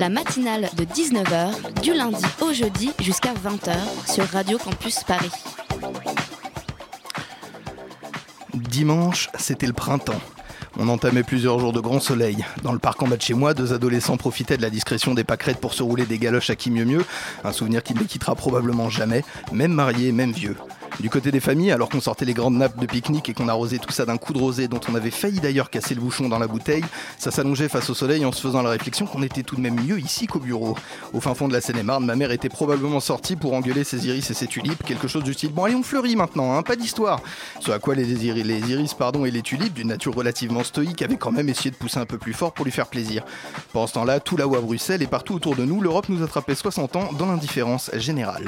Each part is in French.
La matinale de 19h, du lundi au jeudi jusqu'à 20h sur Radio Campus Paris. Dimanche, c'était le printemps. On entamait plusieurs jours de grand soleil. Dans le parc en bas de chez moi, deux adolescents profitaient de la discrétion des pâquerettes pour se rouler des galoches à qui mieux mieux, un souvenir qui ne les quittera probablement jamais, même mariés, même vieux. Du côté des familles, alors qu'on sortait les grandes nappes de pique-nique et qu'on arrosait tout ça d'un coup de rosé dont on avait failli d'ailleurs casser le bouchon dans la bouteille, ça s'allongeait face au soleil en se faisant la réflexion qu'on était tout de même mieux ici qu'au bureau. Au fin fond de la Seine-et-Marne, ma mère était probablement sortie pour engueuler ses iris et ses tulipes, quelque chose du style Bon, allez, on fleurit maintenant, hein, pas d'histoire. Ce à quoi les iris, les iris pardon, et les tulipes, d'une nature relativement stoïque, avaient quand même essayé de pousser un peu plus fort pour lui faire plaisir. Pendant ce temps-là, tout là-haut à Bruxelles et partout autour de nous, l'Europe nous attrapait 60 ans dans l'indifférence générale.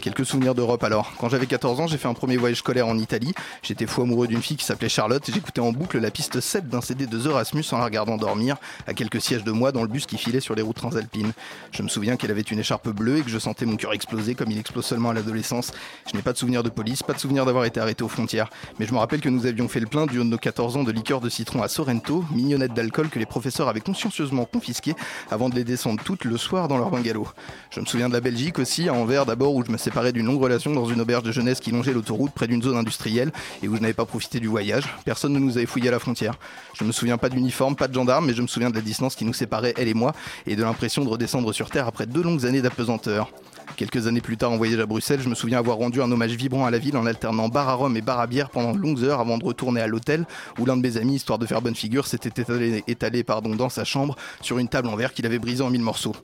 Quelques souvenirs d'Europe alors. Quand j'avais 14 ans, j'ai fait un premier voyage scolaire en Italie. J'étais fou amoureux d'une fille qui s'appelait Charlotte et j'écoutais en boucle la piste 7 d'un CD de The Rasmus en la regardant dormir à quelques sièges de moi dans le bus qui filait sur les routes transalpines. Je me souviens qu'elle avait une écharpe bleue et que je sentais mon cœur exploser comme il explose seulement à l'adolescence. Je n'ai pas de souvenir de police, pas de souvenir d'avoir été arrêté aux frontières. Mais je me rappelle que nous avions fait le plein du haut de nos 14 ans de liqueur de citron à Sorrento, mignonnette d'alcool que les professeurs avaient consciencieusement confisqué avant de les descendre toutes le soir dans leur bungalow. Je me souviens de la Belgique aussi, à Anvers d'abord, où je me séparais d'une longue relation dans une auberge de jeunesse qui longeait l'autoroute près d'une zone industrielle et où je n'avais pas profité du voyage. Personne ne nous avait fouillé à la frontière. Je me souviens pas d'uniforme, pas de gendarme, mais je me souviens de la distance qui nous séparait, elle et moi, et de l'impression de redescendre sur Terre après deux longues années d'apesanteur. Quelques années plus tard, en voyage à Bruxelles, je me souviens avoir rendu un hommage vibrant à la ville en alternant bar à rhum et bar à bière pendant de longues heures avant de retourner à l'hôtel où l'un de mes amis, histoire de faire bonne figure, s'était étalé, pardon, dans sa chambre sur une table en verre qu'il avait brisée en mille morceaux.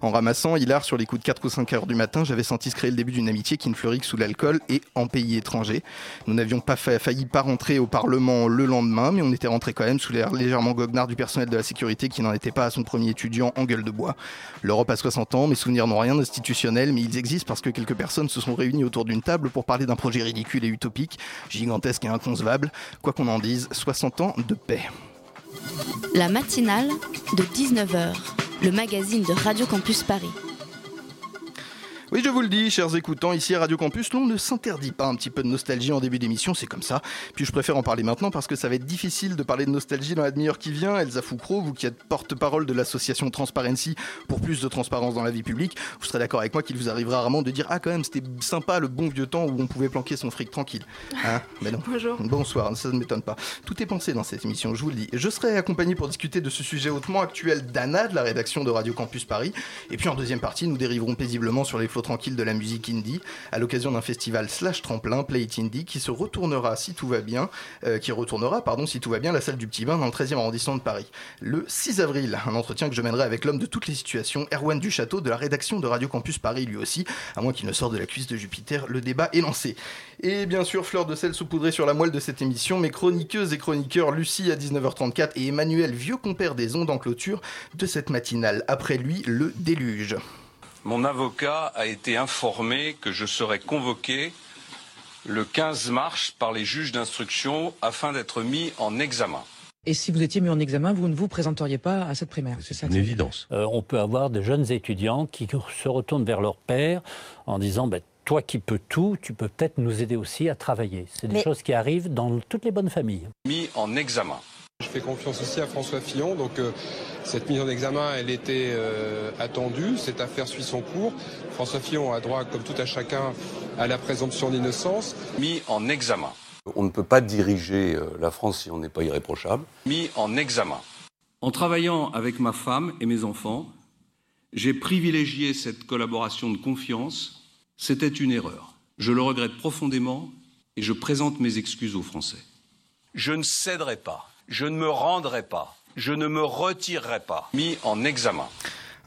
En ramassant, hilar sur les coups de 4 ou 5 heures du matin, j'avais senti se créer le début d'une amitié qui ne fleurit que sous l'alcool et en pays étranger. Nous n'avions pas fa- failli pas rentrer au Parlement le lendemain, mais on était rentré quand même sous l'air légèrement goguenard du personnel de la sécurité qui n'en était pas à son premier étudiant en gueule de bois. L'Europe a 60 ans, mes souvenirs n'ont rien d'institutionnel, mais ils existent parce que quelques personnes se sont réunies autour d'une table pour parler d'un projet ridicule et utopique, gigantesque et inconcevable. Quoi qu'on en dise, 60 ans de paix. La matinale de 19h, le magazine de Radio Campus Paris. Oui, je vous le dis, chers écoutants, ici à Radio Campus, l'on ne s'interdit pas un petit peu de nostalgie en début d'émission, c'est comme ça. Puis je préfère en parler maintenant parce que ça va être difficile de parler de nostalgie dans la demi-heure qui vient. Elsa Foucro, vous qui êtes porte-parole de l'association Transparency pour plus de transparence dans la vie publique, vous serez d'accord avec moi qu'il vous arrivera rarement de dire Ah, quand même, c'était sympa le bon vieux temps où on pouvait planquer son fric tranquille. Hein Mais non. Bonjour. Bonsoir, ça ne m'étonne pas. Tout est pensé dans cette émission, je vous le dis. Je serai accompagné pour discuter de ce sujet hautement actuel d'Anna, de la rédaction de Radio Campus Paris. Et puis en deuxième partie, nous dériverons paisiblement sur les flots tranquilles de la musique indie à l'occasion d'un festival slash tremplin Play It Indie qui se retournera si tout va bien, euh, qui retournera, pardon, si tout va bien, la salle du Petit Bain dans le 13e arrondissement de Paris. Le 6 avril, un entretien que je mènerai avec l'homme de toutes les situations, Erwan Duchâteau de la rédaction de Radio Campus Paris lui aussi, à moins qu'il ne sorte de la cuisse de Jupiter, le débat est lancé. Et bien sûr, fleur de sel saupoudrée sur la moelle de cette émission, mes chroniqueuses et chroniqueurs Lucie à 19h34 et Emmanuel, vieux compère des ondes en clôture de cette matinale. Après lui, le déluge. Mon avocat a été informé que je serai convoqué le 15 mars par les juges d'instruction afin d'être mis en examen. Et si vous étiez mis en examen, vous ne vous présenteriez pas à cette primaire C'est ça dire Euh, on peut avoir de jeunes étudiants qui se retournent vers leur père en disant ben, Toi qui peux tout, tu peux peut-être nous aider aussi à travailler. C'est des Mais- choses qui arrivent dans toutes les bonnes familles. Mis en examen. Je fais confiance aussi à François Fillon, donc euh, cette mise en examen, elle était euh, attendue, cette affaire suit son cours. François Fillon a droit, comme tout à chacun, à la présomption d'innocence. Mis en examen. On ne peut pas diriger euh, la France si on n'est pas irréprochable. Mis en examen. En travaillant avec ma femme et mes enfants, j'ai privilégié cette collaboration de confiance. C'était une erreur. Je le regrette profondément et je présente mes excuses aux Français. Je ne céderai pas, je ne me rendrai pas, je ne me retirerai pas. Mis en examen.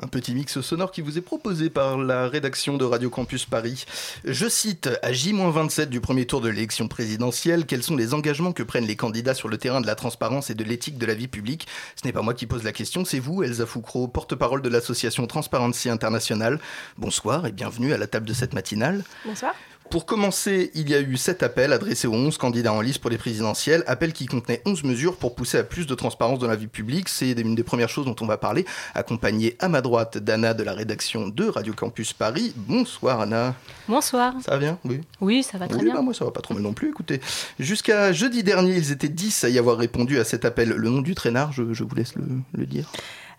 Un petit mix sonore qui vous est proposé par la rédaction de Radio Campus Paris. Je cite, à J-27 du premier tour de l'élection présidentielle, quels sont les engagements que prennent les candidats sur le terrain de la transparence et de l'éthique de la vie publique? Ce n'est pas moi qui pose la question, c'est vous, Elsa Foucro, porte-parole de l'association Transparency International. Bonsoir et bienvenue à la table de cette matinale. Bonsoir. Pour commencer, il y a eu sept appels adressés aux 11 candidats en liste pour les présidentielles, appels qui contenaient 11 mesures pour pousser à plus de transparence dans la vie publique. C'est une des premières choses dont on va parler, accompagné à ma droite d'Anna de la rédaction de Radio Campus Paris. Bonsoir Anna. Bonsoir. Ça va bien? Oui. Oui, ça va très oui, bien. Bah, moi ça va pas trop mal non plus, écoutez. Jusqu'à jeudi dernier, ils étaient 10 à y avoir répondu à cet appel. Le nom du traînard, je, je vous laisse le, le dire.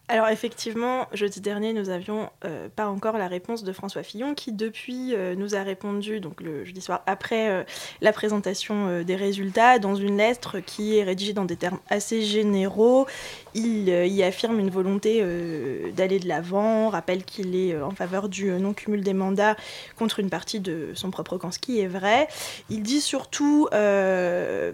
Alors effectivement, jeudi dernier, nous n'avions euh, pas encore la réponse de François Fillon, qui depuis euh, nous a répondu, donc le jeudi soir, après euh, la présentation euh, des résultats, dans une lettre qui est rédigée dans des termes assez généraux. Il euh, y affirme une volonté euh, d'aller de l'avant, rappelle qu'il est euh, en faveur du euh, non-cumul des mandats contre une partie de son propre camp, ce qui est vrai. Il dit surtout euh,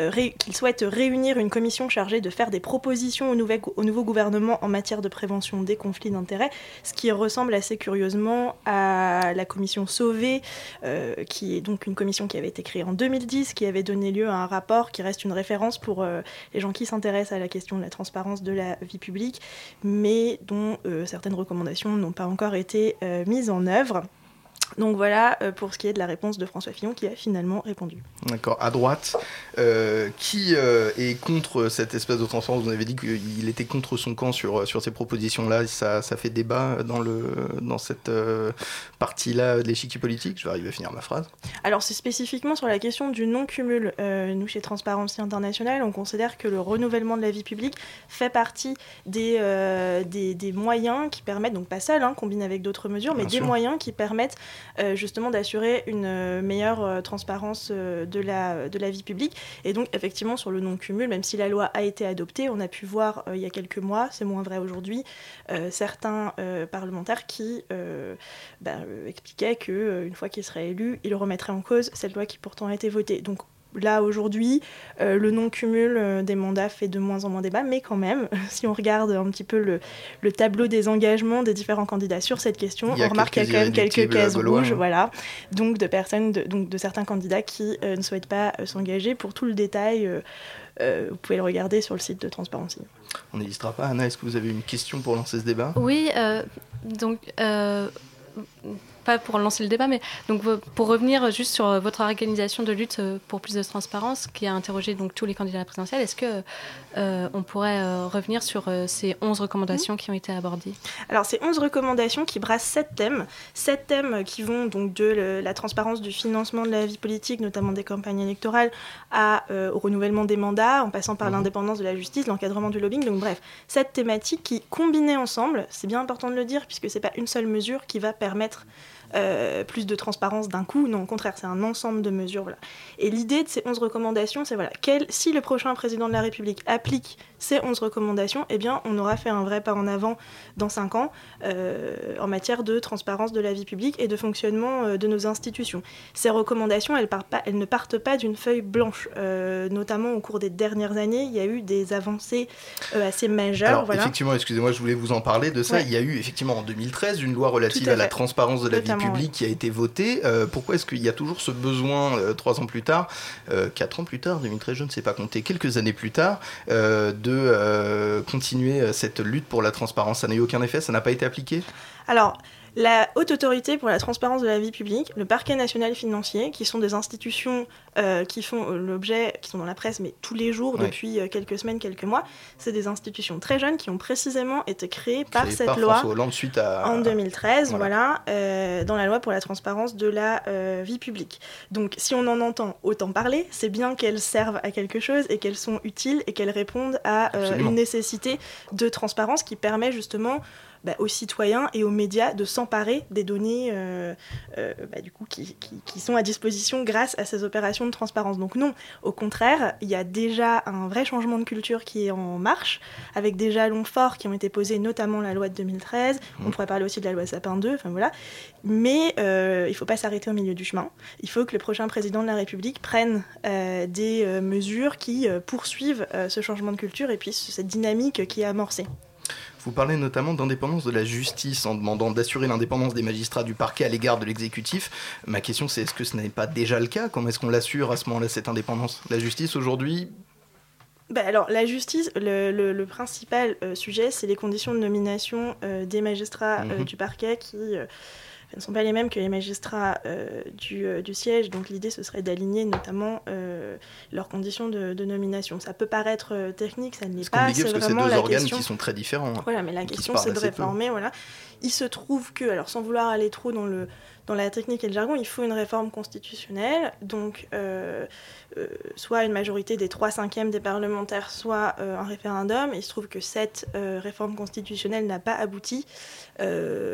euh, qu'il souhaite réunir une commission chargée de faire des propositions au, nouveau gouvernement en matière de prévention des conflits d'intérêts, ce qui ressemble assez curieusement à la commission Sauvé, euh, qui est donc une commission qui avait été créée en 2010, qui avait donné lieu à un rapport qui reste une référence pour euh, les gens qui s'intéressent à la question de la transparence de la vie publique, mais dont euh, certaines recommandations n'ont pas encore été euh, mises en œuvre. Donc voilà euh, pour ce qui est de la réponse de François Fillon qui a finalement répondu. D'accord. À droite, euh, qui euh, est contre cette espèce de transparence? Vous avez dit qu'il était contre son camp sur, sur ces propositions-là. Ça, ça fait débat dans, le, dans cette euh, partie-là de l'échiquier politique? Je vais arriver à finir ma phrase. Alors c'est spécifiquement sur la question du non-cumul. Nous, chez Transparency International, on considère que le renouvellement de la vie publique fait partie des, des, des moyens qui permettent, donc pas seul, hein, combiné avec d'autres mesures, mais des moyens qui permettent justement d'assurer une euh, meilleure euh, transparence euh, de, la, vie publique. Et donc effectivement sur le non-cumul, même si la loi a été adoptée, on a pu voir euh, il y a quelques mois, c'est moins vrai aujourd'hui, euh, certains euh, parlementaires qui euh, bah, euh, expliquaient que euh, une fois qu'ils seraient élus, ils remettraient en cause cette loi qui pourtant a été votée. Là aujourd'hui, euh, le non-cumul euh, des mandats fait de moins en moins débat, mais quand même, si on regarde un petit peu le, le tableau des engagements des différents candidats sur cette question, on remarque qu'il y a quand même quelques cases rouges, hein. voilà, donc de personnes, de, donc de certains candidats qui euh, ne souhaitent pas euh, s'engager. Pour tout le détail, euh, euh, vous pouvez le regarder sur le site de Transparency. On n'hésitera pas. Anna, est-ce que vous avez une question pour lancer ce débat? Oui, euh, donc euh, pas pour lancer le débat, mais donc pour revenir juste sur euh, votre organisation de lutte euh, pour plus de transparence, qui a interrogé donc tous les candidats à la présidentielle, est-ce que euh, on pourrait euh, revenir sur euh, ces 11 recommandations qui ont été abordées? Alors, c'est 11 recommandations qui brassent 7 thèmes. 7 thèmes qui vont donc de le- la transparence du financement de la vie politique, notamment des campagnes électorales, à, au renouvellement des mandats, en passant par l'indépendance de la justice, l'encadrement du lobbying. Donc, bref, sept thématiques qui, combinées ensemble, c'est bien important de le dire, puisque c'est pas une seule mesure qui va permettre euh, plus de transparence d'un coup. Non, au contraire, c'est un ensemble de mesures. Voilà. Et l'idée de ces 11 recommandations, c'est voilà, quel, si le prochain président de la République applique ces 11 recommandations, eh bien, on aura fait un vrai pas en avant dans 5 ans euh, en matière de transparence de la vie publique et de fonctionnement euh, de nos institutions. Ces recommandations, elles, partent pas, elles ne partent pas d'une feuille blanche. Notamment au cours des dernières années, il y a eu des avancées assez majeures. Alors, voilà. effectivement, excusez-moi, je voulais vous en parler de ça. Ouais. Il y a eu effectivement en 2013 une loi relative à à, la transparence de la Notamment, publique qui a été votée. Euh, pourquoi est-ce qu'il y a toujours ce besoin, euh, trois ans plus tard, euh, quatre ans plus tard, 2013, je ne sais pas compter, quelques années plus tard, de continuer cette lutte pour la transparence? Ça n'a eu aucun effet Ça n'a pas été appliqué? Alors, la Haute Autorité pour la transparence de la vie publique, le Parquet national financier, qui sont des institutions euh, qui font euh, l'objet, qui sont dans la presse, mais tous les jours Ouais. depuis euh, quelques semaines, quelques mois, c'est des institutions très jeunes qui ont précisément été créées par cette par loi François Hollande suite à. en 2013, Voilà. voilà, dans la loi pour la transparence de la vie publique. Donc, si on en entend autant parler, c'est bien qu'elles servent à quelque chose et qu'elles sont utiles et qu'elles répondent à euh, une nécessité de transparence qui permet justement bah, aux citoyens et aux médias de s'emparer des données euh, euh, bah, du coup, qui, qui- qui sont à disposition grâce à ces opérations de transparence. Donc non, au contraire, il y a déjà un vrai changement de culture qui est en marche, avec des jalons forts qui ont été posés, notamment la loi de 2013. On pourrait parler aussi de la loi Sapin 2, enfin voilà. Mais euh, il ne faut pas s'arrêter au milieu du chemin. Il faut que le prochain président de la République prenne des mesures qui poursuivent ce changement de culture et puis cette dynamique qui est amorcée. Vous parlez notamment d'indépendance de la justice en demandant d'assurer l'indépendance des magistrats du parquet à l'égard de l'exécutif. Ma question c'est est-ce que ce n'est pas déjà le cas? Comment est-ce qu'on l'assure à ce moment-là cette indépendance? La justice aujourd'hui bah alors, la justice, le, le, principal euh, sujet, c'est les conditions de nomination euh, des magistrats euh, mhm. du parquet qui ne sont pas les mêmes que les magistrats du, du, siège. Donc l'idée, ce serait d'aligner notamment leurs conditions de, de, nomination. Ça peut paraître technique, ça ne l'est pas. C'est parce que c'est deux organes qui sont très différents. Hein, voilà, mais la question, c'est de réformer. Voilà. Il se trouve que, alors sans vouloir aller trop dans le dans la technique et le jargon, il faut une réforme constitutionnelle, donc euh, euh, soit une majorité des 3 cinquièmes des parlementaires, soit euh, un référendum. il se trouve que cette réforme constitutionnelle n'a pas abouti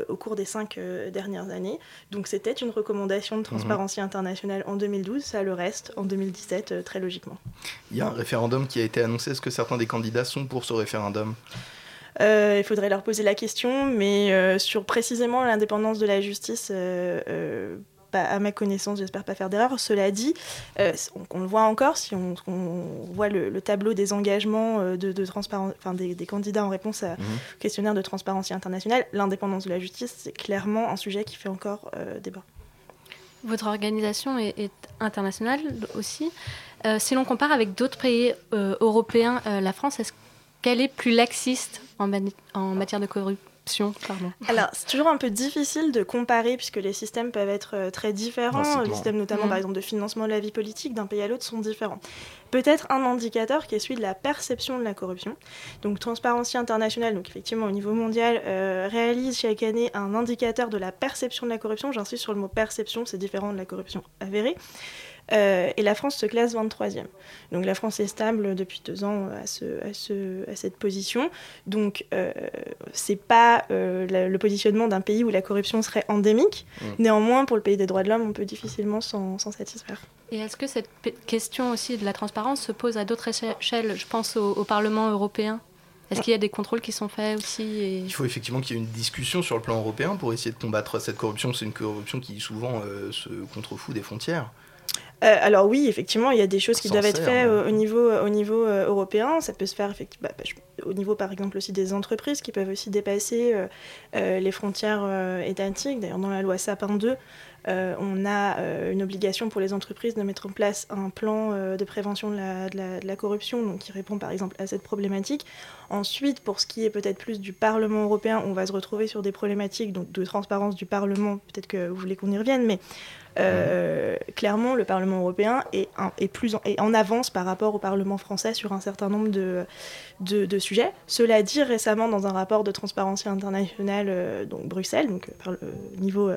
au cours des cinq dernières années. Donc c'était une recommandation de Transparency mhm. Internationale en 2012, ça le reste en 2017 très logiquement. Il y a un référendum qui a été annoncé, est-ce que certains des candidats sont pour ce référendum? Euh, il faudrait leur poser la question, mais euh, sur précisément l'indépendance de la justice, euh, bah, à ma connaissance, j'espère pas faire d'erreur. Cela dit, on, le voit encore si on, voit le, tableau des engagements de, transparence, enfin des, candidats en réponse à, mhm. au questionnaire de transparence internationale. L'indépendance de la justice, c'est clairement un sujet qui fait encore débat. Votre organisation est, est internationale aussi. si l'on compare avec d'autres pays européens, la France, est-ce qu'elle est plus laxiste en, en matière de corruption pardon. Alors, c'est toujours un peu difficile de comparer puisque les systèmes peuvent être euh, très différents. les systèmes, notamment, par mm. exemple, de financement de la vie politique d'un pays à l'autre sont différents. Peut-être un indicateur qui est celui de la perception de la corruption. Donc, Transparency International, donc effectivement au niveau mondial, euh, réalise chaque année un indicateur de la perception de la corruption. J'insiste sur le mot perception, c'est différent de la corruption avérée. Euh, et la France se classe 23e. Donc la France est stable depuis deux ans à, ce, à, cette position. Donc euh, c'est pas euh, le positionnement d'un pays où la corruption serait endémique. Mmh. Néanmoins, pour le pays des droits de l'homme, on peut difficilement s'en satisfaire. Et est-ce que cette question aussi de la transparence se pose à d'autres échelles? Je pense au, Parlement européen. Est-ce qu'il y a des contrôles qui sont faits aussi Il faut effectivement qu'il y ait une discussion sur le plan européen pour essayer de combattre cette corruption. C'est une corruption qui souvent se contrefout des frontières. Euh, alors oui, effectivement, il y a des choses qui doivent être faites au, niveau, au niveau euh, européen. Ça peut se faire effectivement, bah, bah, au niveau, par exemple, aussi des entreprises qui peuvent aussi dépasser euh, les frontières étatiques. D'ailleurs, dans la loi Sapin 2, on a une obligation pour les entreprises de mettre en place un plan de prévention de la, de la, corruption, donc qui répond par exemple à cette problématique. Ensuite, pour ce qui est peut-être plus du Parlement européen, on va se retrouver sur des problématiques donc, de transparence du Parlement. Peut-être que vous voulez qu'on y revienne, mais euh, clairement, le Parlement européen est, plus en, en, avance par rapport au Parlement français sur un certain nombre de, de, sujets. Cela dit, récemment, dans un rapport de Transparency International, euh, donc Bruxelles, donc euh, par le niveau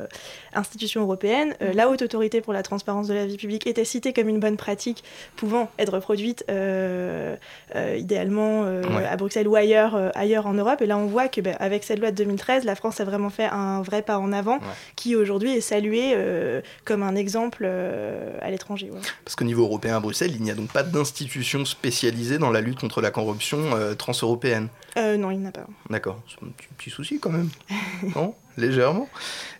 institution européenne, la Haute Autorité pour la transparence de la vie publique était citée comme une bonne pratique pouvant être reproduite idéalement à Bruxelles ou ailleurs, ailleurs en Europe. Et là, on voit que ben, avec cette loi de 2013, la France a vraiment fait un vrai pas en avant qui aujourd'hui est salué comme un exemple euh, à l'étranger. Parce qu'au niveau européen à Bruxelles, il n'y a donc pas d'institution spécialisée dans la lutte contre la corruption euh, transeuropéenne euh, Non, il n'y en a pas. D'accord, c'est un petit souci quand même. non? Légèrement.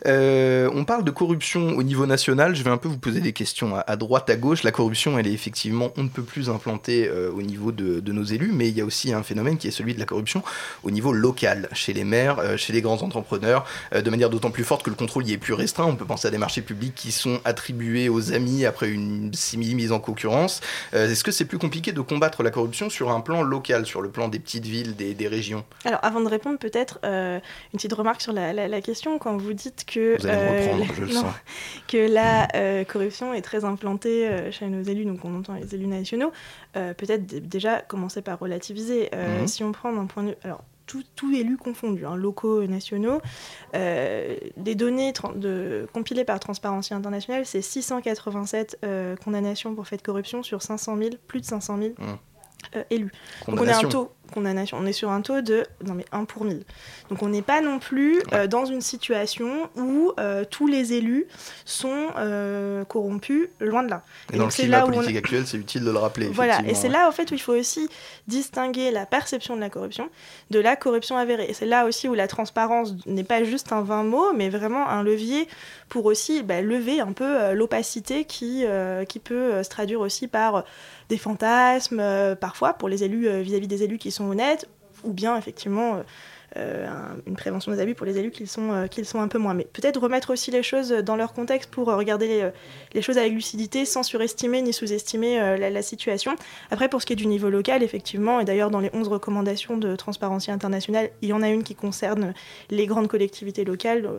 Euh, on parle de corruption au niveau national. Je vais un peu vous poser des questions à, droite, à gauche. La corruption, elle est effectivement, on ne peut plus implantée euh, au niveau de, nos élus, mais il y a aussi un phénomène qui est celui de la corruption au niveau local, chez les maires, euh, chez les grands entrepreneurs, de manière d'autant plus forte que le contrôle y est plus restreint. On peut penser à des marchés publics qui sont attribués aux amis après une simili mise en concurrence. Est-ce que c'est plus compliqué de combattre la corruption sur un plan local, sur le plan des petites villes, des, régions? Alors, avant de répondre, peut-être une petite remarque sur la, la question quand vous dites que, euh, que la euh, corruption est très implantée euh, chez nos élus, donc on entend les élus nationaux, peut-être déjà commencer par relativiser. Mhm. Si on prend d'un point de vue... Alors, tout, tout élu confondu, hein, locaux et nationaux. les données de, compilées par Transparency International, c'est 687 condamnations pour fait de corruption sur 500 000, plus de 500 000 élus. Donc on a un taux condamnation. On est sur un taux de non mais 1 pour 1000. Donc on n'est pas non plus euh, dans une situation où euh, tous les élus sont euh, corrompus, loin de là. Et, dans le climat politique actuel, c'est utile de le rappeler. Voilà, et c'est là en fait où il faut aussi distinguer la perception de la corruption de la corruption avérée. Et c'est là aussi où la transparence n'est pas juste un vain mot, mais vraiment un levier pour aussi bah, lever un peu l'opacité qui, qui peut se traduire aussi par des fantasmes, parfois pour les élus vis-à-vis -vis des élus qui sont honnêtes, ou bien effectivement euh, une prévention des abus pour les élus qu'ils sont, qu'ils sont un peu moins. Mais peut-être remettre aussi les choses dans leur contexte pour regarder les, choses avec lucidité sans surestimer ni sous-estimer la, situation. Après, pour ce qui est du niveau local, effectivement, et d'ailleurs dans les 11 recommandations de Transparency International, il y en a une qui concerne les grandes collectivités locales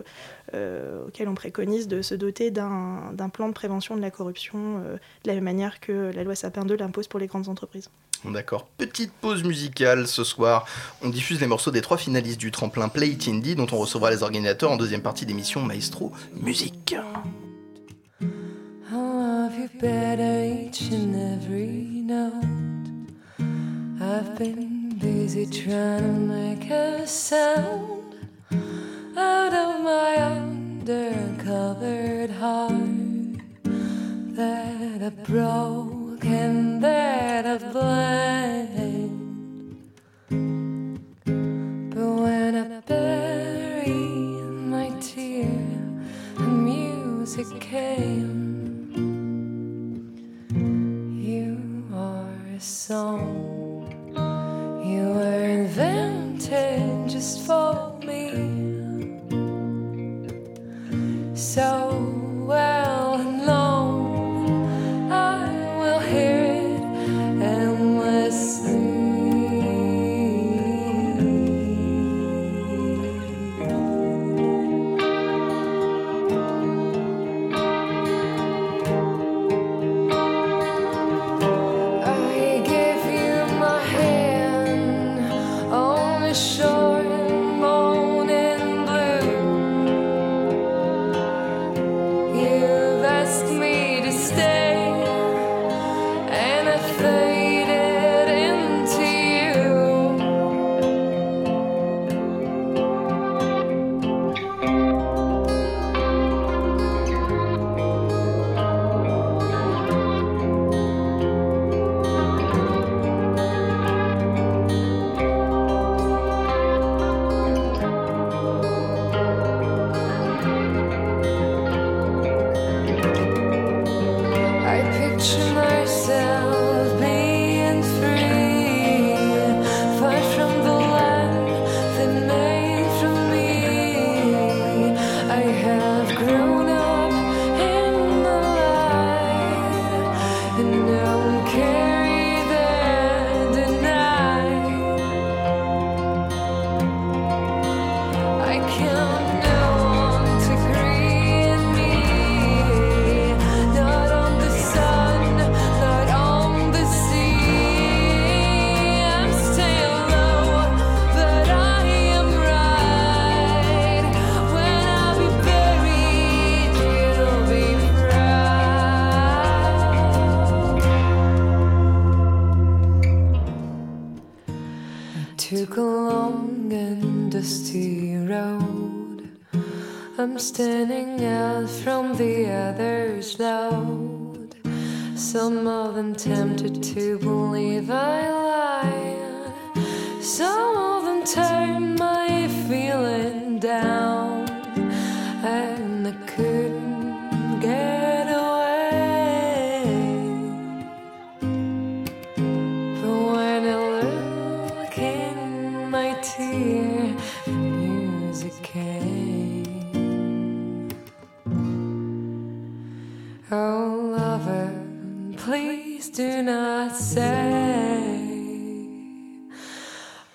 euh, auxquelles on préconise de se doter d'un plan de prévention de la corruption euh, de la même manière que la loi Sapin 2 l'impose pour les grandes entreprises. D'accord. Petite pause musicale ce soir. On diffuse les morceaux des trois finalistes du tremplin Play It Indie dont on recevra les organisateurs en deuxième partie d'émission Maestro Musique. And that I blamed. But when I buried my tear, the music came. You are a song. You were invented just for me. So well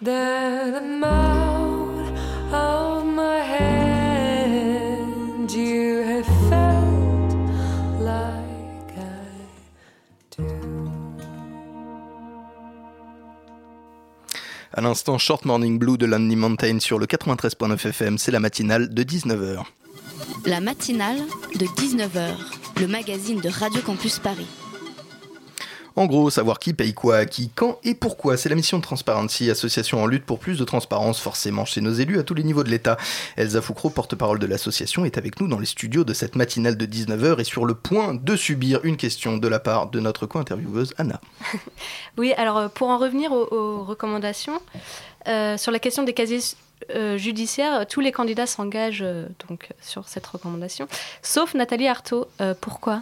that I'm out of my head. You have felt like I À l'instant, Short Morning Blue de Lonely Mountain sur le 93.9 FM, c'est la matinale de 19h. La matinale de 19h, le magazine de Radio Campus Paris. En gros, savoir qui paye quoi à qui, quand et pourquoi, c'est la mission de Transparency, association en lutte pour plus de transparence forcément chez nos élus à tous les niveaux de l'État. Elsa Foucro, porte-parole de l'association, est avec nous dans les studios de cette matinale de 19h et sur le point de subir une question de la part de notre co-intervieweuse Anna. Oui, alors pour en revenir aux, recommandations, euh, sur la question des casiers euh, judiciaires, tous les candidats s'engagent euh, donc sur cette recommandation, sauf Nathalie Arthaud. pourquoi?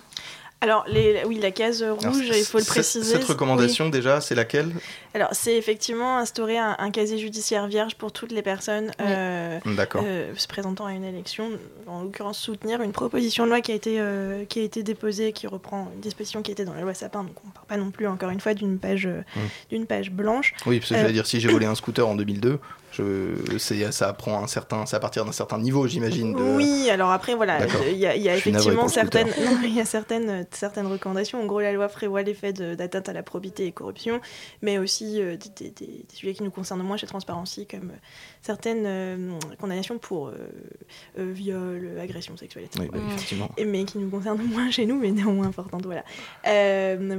Alors, les, oui, la case rouge, il faut le préciser. Cette recommandation, déjà, c'est laquelle? Alors, c'est effectivement instaurer un, casier judiciaire vierge pour toutes les personnes euh, euh, se présentant à une élection, en l'occurrence soutenir une proposition de loi qui a été, euh, qui a été déposée, qui reprend une disposition qui était dans la loi Sapin. Donc, on ne parle pas non plus, encore une fois, d'une page, mmh. d'une page blanche. Oui, parce que je veux dire, si j'ai volé un scooter en 2002, je, ça prend un certain, c'est à partir d'un certain niveau, j'imagine. Oui, alors après voilà, il y, a effectivement certaines, il y a certaines, certaines recommandations. En gros, la loi prévoit les faits d'atteinte à la probité et corruption, mais aussi euh, des, des, sujets qui nous concernent moins chez Transparency, comme certaines euh, condamnations pour viol, agression sexuelle, etc. Oui, bah, effectivement. Et, mais qui nous concernent moins chez nous, mais néanmoins importantes. Voilà.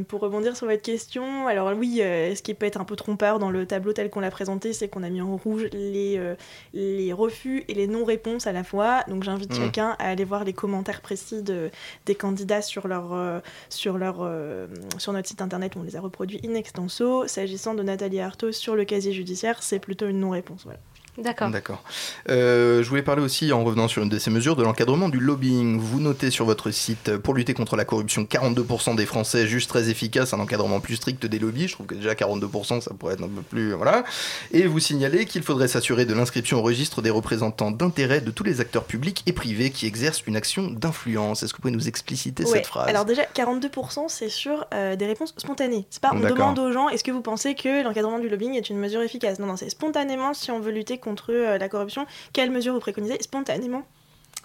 pour rebondir sur votre question, alors oui, ce qui peut être un peu trompeur dans le tableau tel qu'on l'a présenté, c'est qu'on a mis en rouge les, euh, les refus et les non-réponses à la fois. Donc j'invite mmh. chacun à aller voir les commentaires précis de, des candidats sur, leur, euh, sur, leur, euh, sur notre site internet. On les a reproduits in extenso. S'agissant de Nathalie Arthaus sur le casier judiciaire, c'est plutôt une non-réponse. Voilà. D'accord. D'accord. Euh, je voulais parler aussi, en revenant sur une de ces mesures, de l'encadrement du lobbying. Vous notez sur votre site, pour lutter contre la corruption, 42% des Français jugent très efficace un encadrement plus strict des lobbies. Je trouve que déjà 42%, ça pourrait être un peu plus... Voilà. Et vous signalez qu'il faudrait s'assurer de l'inscription au registre des représentants d'intérêt de tous les acteurs publics et privés qui exercent une action d'influence. Est-ce que vous pouvez nous expliciter cette phrase? Alors déjà, 42%, c'est sur euh, des réponses spontanées. C'est pas on demande aux gens, est-ce que vous pensez que l'encadrement du lobbying est une mesure efficace? Non, non, c'est spontanément si on veut lutter contre euh, la corruption, quelles mesures vous préconisez spontanément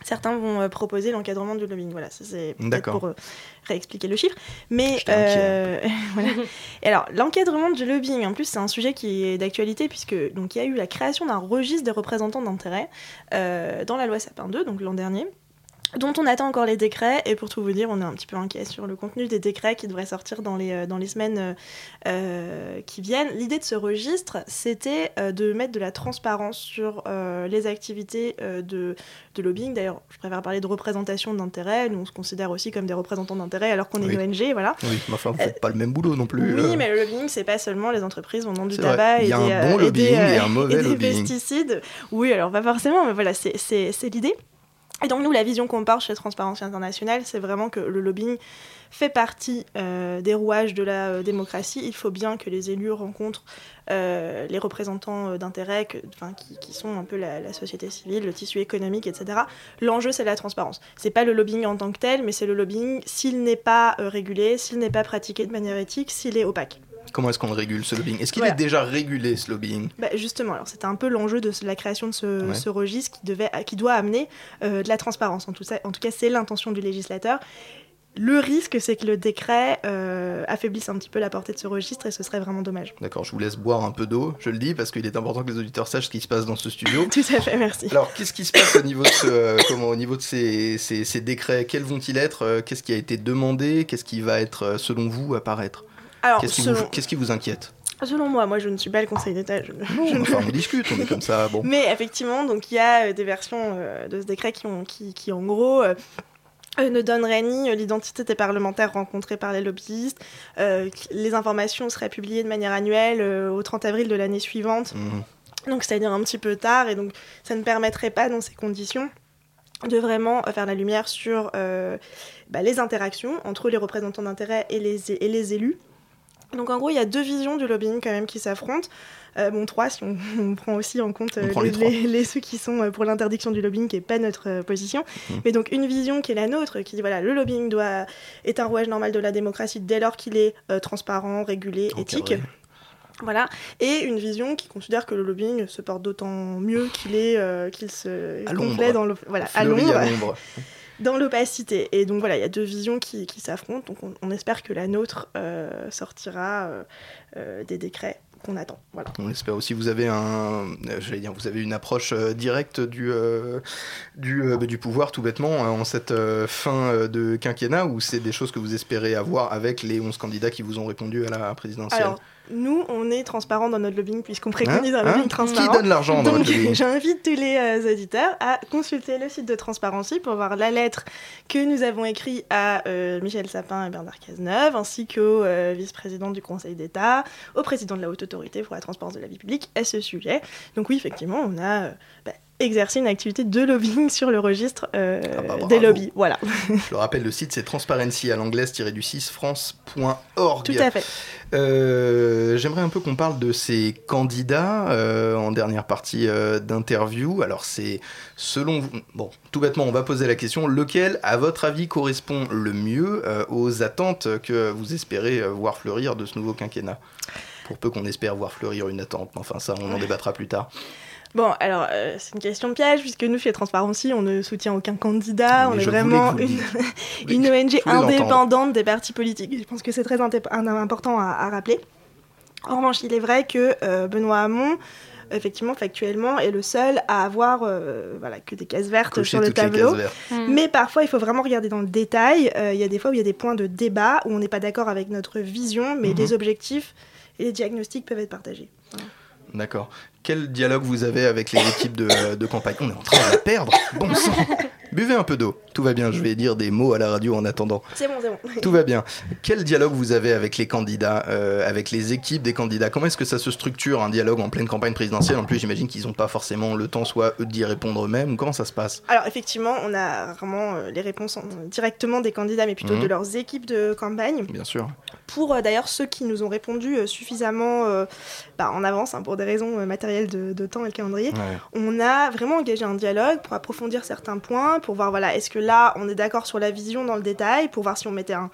Certains vont euh, proposer l'encadrement du lobbying. Voilà, ça c'est pour euh, réexpliquer le chiffre. Mais voilà. Et alors, l'encadrement du lobbying, en plus, c'est un sujet qui est d'actualité puisque donc il y a eu la création d'un registre des représentants d'intérêt dans la loi Sapin 2, donc l'an dernier dont on attend encore les décrets. Et pour tout vous dire, on est un petit peu inquiet sur le contenu des décrets qui devraient sortir dans les, euh, dans les semaines euh, euh, qui viennent. L'idée de ce registre, c'était de mettre de la transparence sur les activités de, de lobbying. D'ailleurs, je préfère parler de représentation d'intérêt. Nous, on se considère aussi comme des représentants d'intérêt alors qu'on est une ONG. Voilà. Oui, mais enfin, vous faites pas le même boulot non plus. Oui, mais le lobbying, c'est pas seulement les entreprises vendant du tabac et, des, un mauvais et des pesticides. Oui, alors pas forcément, mais voilà, c'est l'idée. Et donc nous, la vision qu'on porte chez Transparency International, c'est vraiment que le lobbying fait partie euh, des rouages de la euh, démocratie. Il faut bien que les élus rencontrent euh, les représentants d'intérêt, qui, qui, sont un peu la, société civile, le tissu économique, etc. L'enjeu, c'est la transparence. C'est pas le lobbying en tant que tel, mais c'est le lobbying s'il n'est pas régulé, s'il n'est pas pratiqué de manière éthique, s'il est opaque. Comment est-ce qu'on régule ce lobbying? Est-ce qu'il est déjà régulé ce lobbying? Bah Justement, alors c'était un peu l'enjeu de la création de ce, registre qui, devait, qui doit amener euh, de la transparence. En tout, en tout cas, c'est l'intention du législateur. Le risque, c'est que le décret euh, affaiblisse un petit peu la portée de ce registre et ce serait vraiment dommage. D'accord, je vous laisse boire un peu d'eau, je le dis, parce qu'il est important que les auditeurs sachent ce qui se passe dans ce studio. Tout à fait, merci. Alors, qu'est-ce qui se passe au niveau de, euh, comment, au niveau de ces, ces décrets? Quels vont-ils être? Qu'est-ce qui a été demandé? Qu'est-ce qui va être, selon vous, apparaître? Qu'est-ce qui, vous inquiète Selon moi, moi je ne suis pas le Conseil d'État. Je... Non, enfin on discute, on est comme ça. Bon. Mais effectivement, donc il y a euh, des versions euh, de ce décret qui, ont, qui, qui en gros euh, ne donneraient ni l'identité des parlementaires rencontrés par les lobbyistes. les informations seraient publiées de manière annuelle au 30 avril de l'année suivante. Mmh. Donc c'est-à-dire un petit peu tard, et donc ça ne permettrait pas dans ces conditions de vraiment faire la lumière sur bah, les interactions entre les représentants d'intérêt et les, et les élus. Donc en gros, il y a deux visions du lobbying quand même qui s'affrontent. Euh, bon, trois si on, prend aussi en compte euh, les, ceux qui sont euh, pour l'interdiction du lobbying, qui n'est pas notre position. Mmh. Mais donc une vision qui est la nôtre, qui dit voilà, le lobbying doit, est un rouage normal de la démocratie dès lors qu'il est transparent, régulé, éthique. Voilà, et une vision qui considère que le lobbying se porte d'autant mieux qu'il est qu'il se complète dans le voilà à l'ombre. dans l'opacité. Et donc voilà, il y a deux visions qui, qui s'affrontent. Donc on, espère que la nôtre euh, sortira euh, euh, des décrets qu'on attend. Voilà. On espère aussi. Vous avez un, j'allais dire, vous avez une approche directe du du, bah, du pouvoir tout bêtement hein, en cette fin de quinquennat ou c'est des choses que vous espérez avoir avec les 11 candidats qui vous ont répondu à la présidentielle? Nous, on est transparent dans notre lobbying puisqu'on préconise un hein lobbying hein transparent. Qui donne l'argent dans Donc, j'invite tous les euh, auditeurs à consulter le site de Transparency pour voir la lettre que nous avons écrite à euh, Michel Sapin et Bernard Cazeneuve, ainsi qu'au euh, vice-président du Conseil d'État, au président de la Haute Autorité pour la transparence de la vie publique à ce sujet. Donc oui, effectivement, on a bah, exercer une activité de lobbying sur le registre euh, Ah bah, des lobbies. Voilà. Je le rappelle, le site c'est transparency à l'anglaise-du-6 france.org. Tout à fait. Euh, J'aimerais un peu qu'on parle de ces candidats euh, en dernière partie d'interview. Alors c'est selon vous, bon, tout bêtement, on va poser la question, lequel, à votre avis, correspond le mieux aux attentes que vous espérez voir fleurir de ce nouveau quinquennat? Pour peu qu'on espère voir fleurir une attente, mais enfin ça, on en débattra plus tard. Bon, alors, euh, c'est une question piège, puisque nous, chez Transparency, on ne soutient aucun candidat. Mais on est vraiment une, ONG indépendante des partis politiques. Je pense que c'est très important à, à rappeler. En revanche, il est vrai que euh, Benoît Hamon, effectivement, factuellement, est le seul à avoir euh, voilà, que des cases vertes Cocher sur le tableau. Mm. Mais parfois, il faut vraiment regarder dans le détail. Euh, Il y a des fois où il y a des points de débat, où on n'est pas d'accord avec notre vision, mais Mhm. les objectifs et les diagnostics peuvent être partagés. Voilà. D'accord. Quel dialogue vous avez avec les équipes de, campagne? On est en train de la perdre. Bon sang. Buvez un peu d'eau. Tout va bien. Je vais dire des mots à la radio en attendant. C'est bon, c'est bon. Tout va bien. Quel dialogue vous avez avec les candidats, euh, avec les équipes des candidats? Comment est-ce que ça se structure un dialogue en pleine campagne présidentielle? En plus, j'imagine qu'ils n'ont pas forcément le temps, soit eux d'y répondre eux-mêmes. Comment ça se passe? Alors effectivement, on a vraiment euh, les réponses en- directement des candidats, mais plutôt Mhm. de leurs équipes de campagne. Bien sûr. Pour euh, d'ailleurs ceux qui nous ont répondu suffisamment bah, en avance, hein, pour des raisons matérielles de, de temps et le calendrier, Ouais. on a vraiment engagé un dialogue pour approfondir certains points, pour voir voilà, est-ce que là on est d'accord sur la vision dans le détail, pour voir si on mettait un-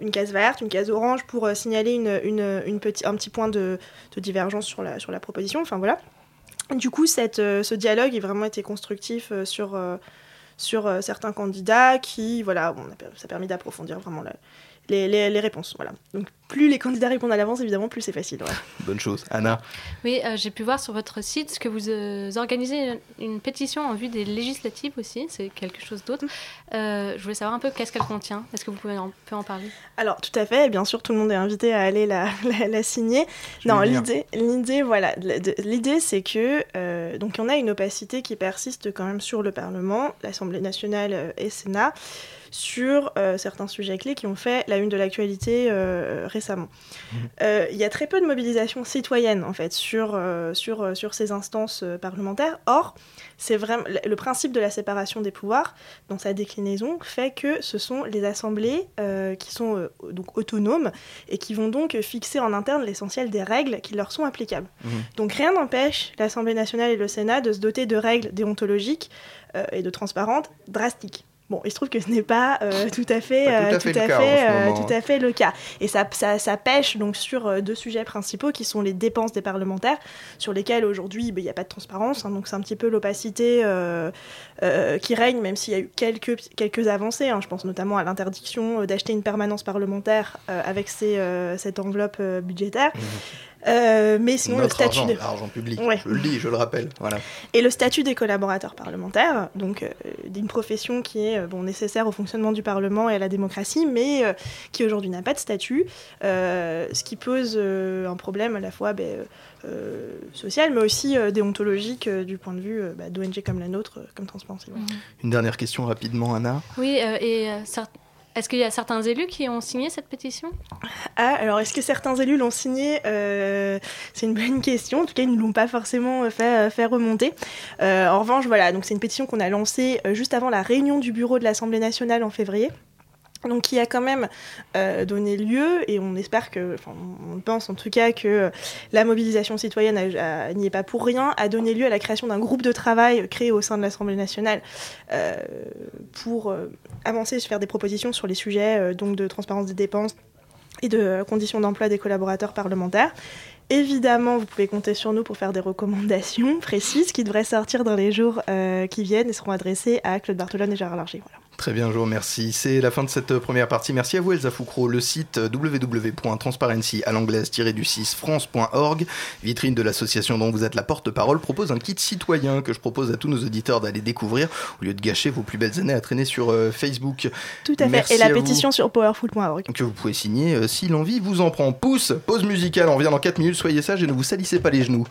une case verte, une case orange, pour euh, signaler une, une, petit, un petit point de, divergence sur la, sur la proposition. Enfin voilà. Du coup, cette, euh, ce dialogue a vraiment été constructif euh, sur, sur certains candidats qui, voilà, ça a permis d'approfondir vraiment la- les, les- les réponses. Voilà. Donc, plus les candidats répondent à l'avance, évidemment, plus c'est facile. ouais. Bonne chose. Anna Oui, euh, j'ai pu voir sur votre site que vous euh, organisez une, une pétition en vue des législatives aussi, c'est quelque chose d'autre. Euh, je voulais savoir un peu qu'est-ce qu'elle contient. Est-ce que vous pouvez en, peut en parler? Alors, tout à fait, bien sûr, tout le monde est invité à aller la, la- la signer. Je non, l'idée, l'idée, voilà, l'idée, c'est que euh, donc on a une opacité qui persiste quand même sur le Parlement, l'Assemblée nationale et Sénat, sur euh, certains sujets clés qui ont fait la une de l'actualité euh, récemment. Euh, Il y a très peu de mobilisation citoyenne en fait sur, sur, sur ces instances parlementaires. Or, c'est vraiment le- principe de la séparation des pouvoirs dans sa déclinaison fait que ce sont les assemblées qui sont donc autonomes et qui vont donc fixer en interne l'essentiel des règles qui leur sont applicables. Donc rien n'empêche l'Assemblée nationale et le Sénat de se doter de règles déontologiques euh, et de transparentes drastiques. Bon, il se trouve que ce n'est pas euh, tout à fait, tout à euh, fait à euh, tout à fait le cas. Et ça, ça, ça pêche donc sur euh, deux sujets principaux qui sont les dépenses des parlementaires, sur lesquels aujourd'hui ben, il n'y a pas de transparence. hein, donc c'est un petit peu l'opacité euh, euh, qui règne, même s'il y a eu quelques, quelques avancées. hein. je pense notamment à l'interdiction d'acheter une permanence parlementaire euh, avec euh, cette enveloppe budgétaire. Euh, mais sinon, le Notre statut argent, de- l'argent public. Ouais. Je le dis, je le rappelle. Voilà. et le statut des collaborateurs parlementaires, donc euh, d'une profession qui est euh, bon, nécessaire au fonctionnement du Parlement et à la démocratie, mais euh, qui aujourd'hui n'a pas de statut, euh, ce qui pose euh, un problème à la fois ben, social, mais aussi euh, déontologique euh, du point de vue euh, bah, d'ONG comme la nôtre, euh, comme Transparency. voilà. Une dernière question rapidement, Anna. Oui, euh, et euh, cer- est-ce qu'il y a certains élus qui ont signé cette pétition? Ah, alors est-ce que certains élus l'ont signé? Euh, C'est une bonne question. En tout cas, ils ne l'ont pas forcément fait, euh, remonter. Euh, en revanche, voilà, donc c'est une pétition qu'on a lancée juste avant la réunion du bureau de l'Assemblée nationale en février. Donc qui a quand même euh, donné lieu, et on espère que, enfin on pense en tout cas que euh, la mobilisation citoyenne n'y est pas pour rien, a donné lieu à la création d'un groupe de travail créé au sein de l'Assemblée nationale euh, pour euh, avancer, faire des propositions sur les sujets euh, donc de transparence des dépenses et de euh, conditions d'emploi des collaborateurs parlementaires. Évidemment, vous pouvez compter sur nous pour faire des recommandations précises qui devraient sortir dans les jours euh, qui viennent et seront adressées à Claude Bartolone et Gérard Larger. Voilà. Très bien, Jo, merci. C'est la fin de cette première partie. Merci à vous, Elsa Foucro. Le site www.transparency à l'anglaise-du-6 france.org, vitrine de l'association dont vous êtes la porte-parole, propose un kit citoyen que je propose à tous nos auditeurs d'aller découvrir au lieu de gâcher vos plus belles années à traîner sur euh, Facebook. Tout à fait. Et la à pétition sur powerful.org. que vous pouvez signer euh, si l'envie vous en prend. Pouce, pause musicale, on revient dans 4 minutes, soyez sages et ne vous salissez pas les genoux.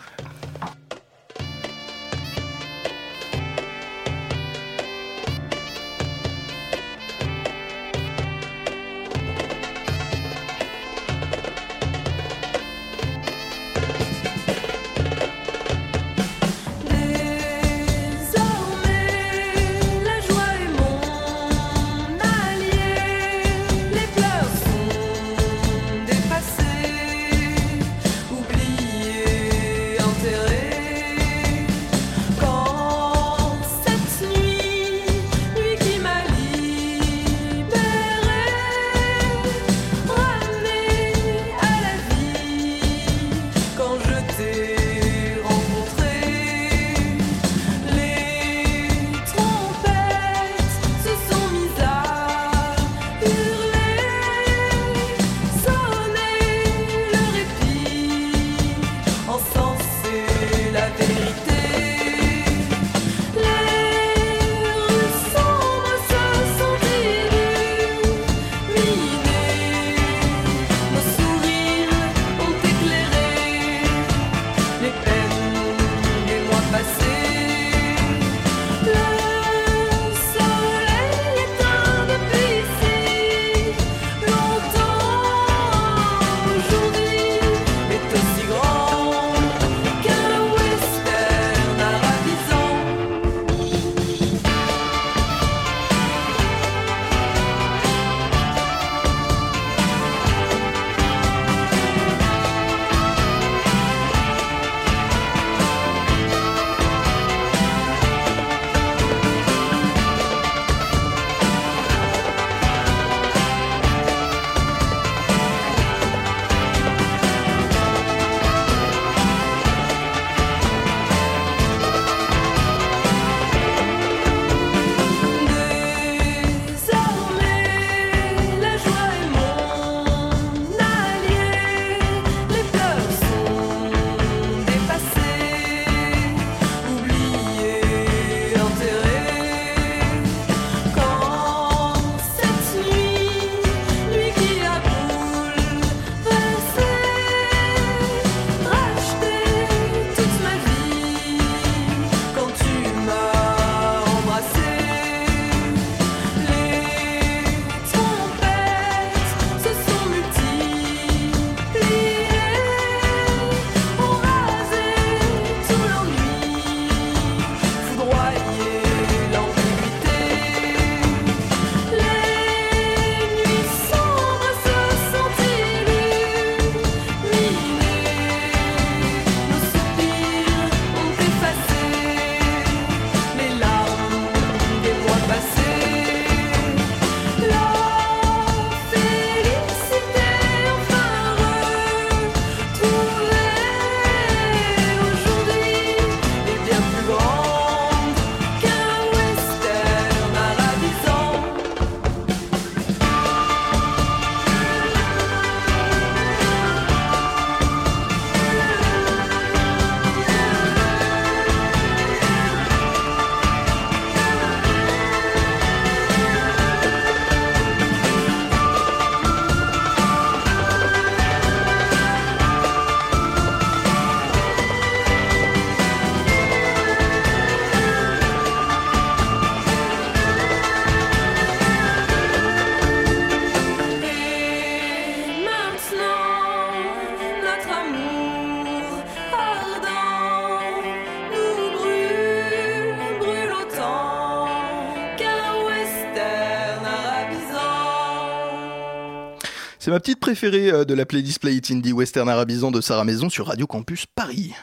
C'est ma petite préférée euh, de la playlist Play It Indie Western Arabisant de Sarah Maison sur Radio Campus Paris.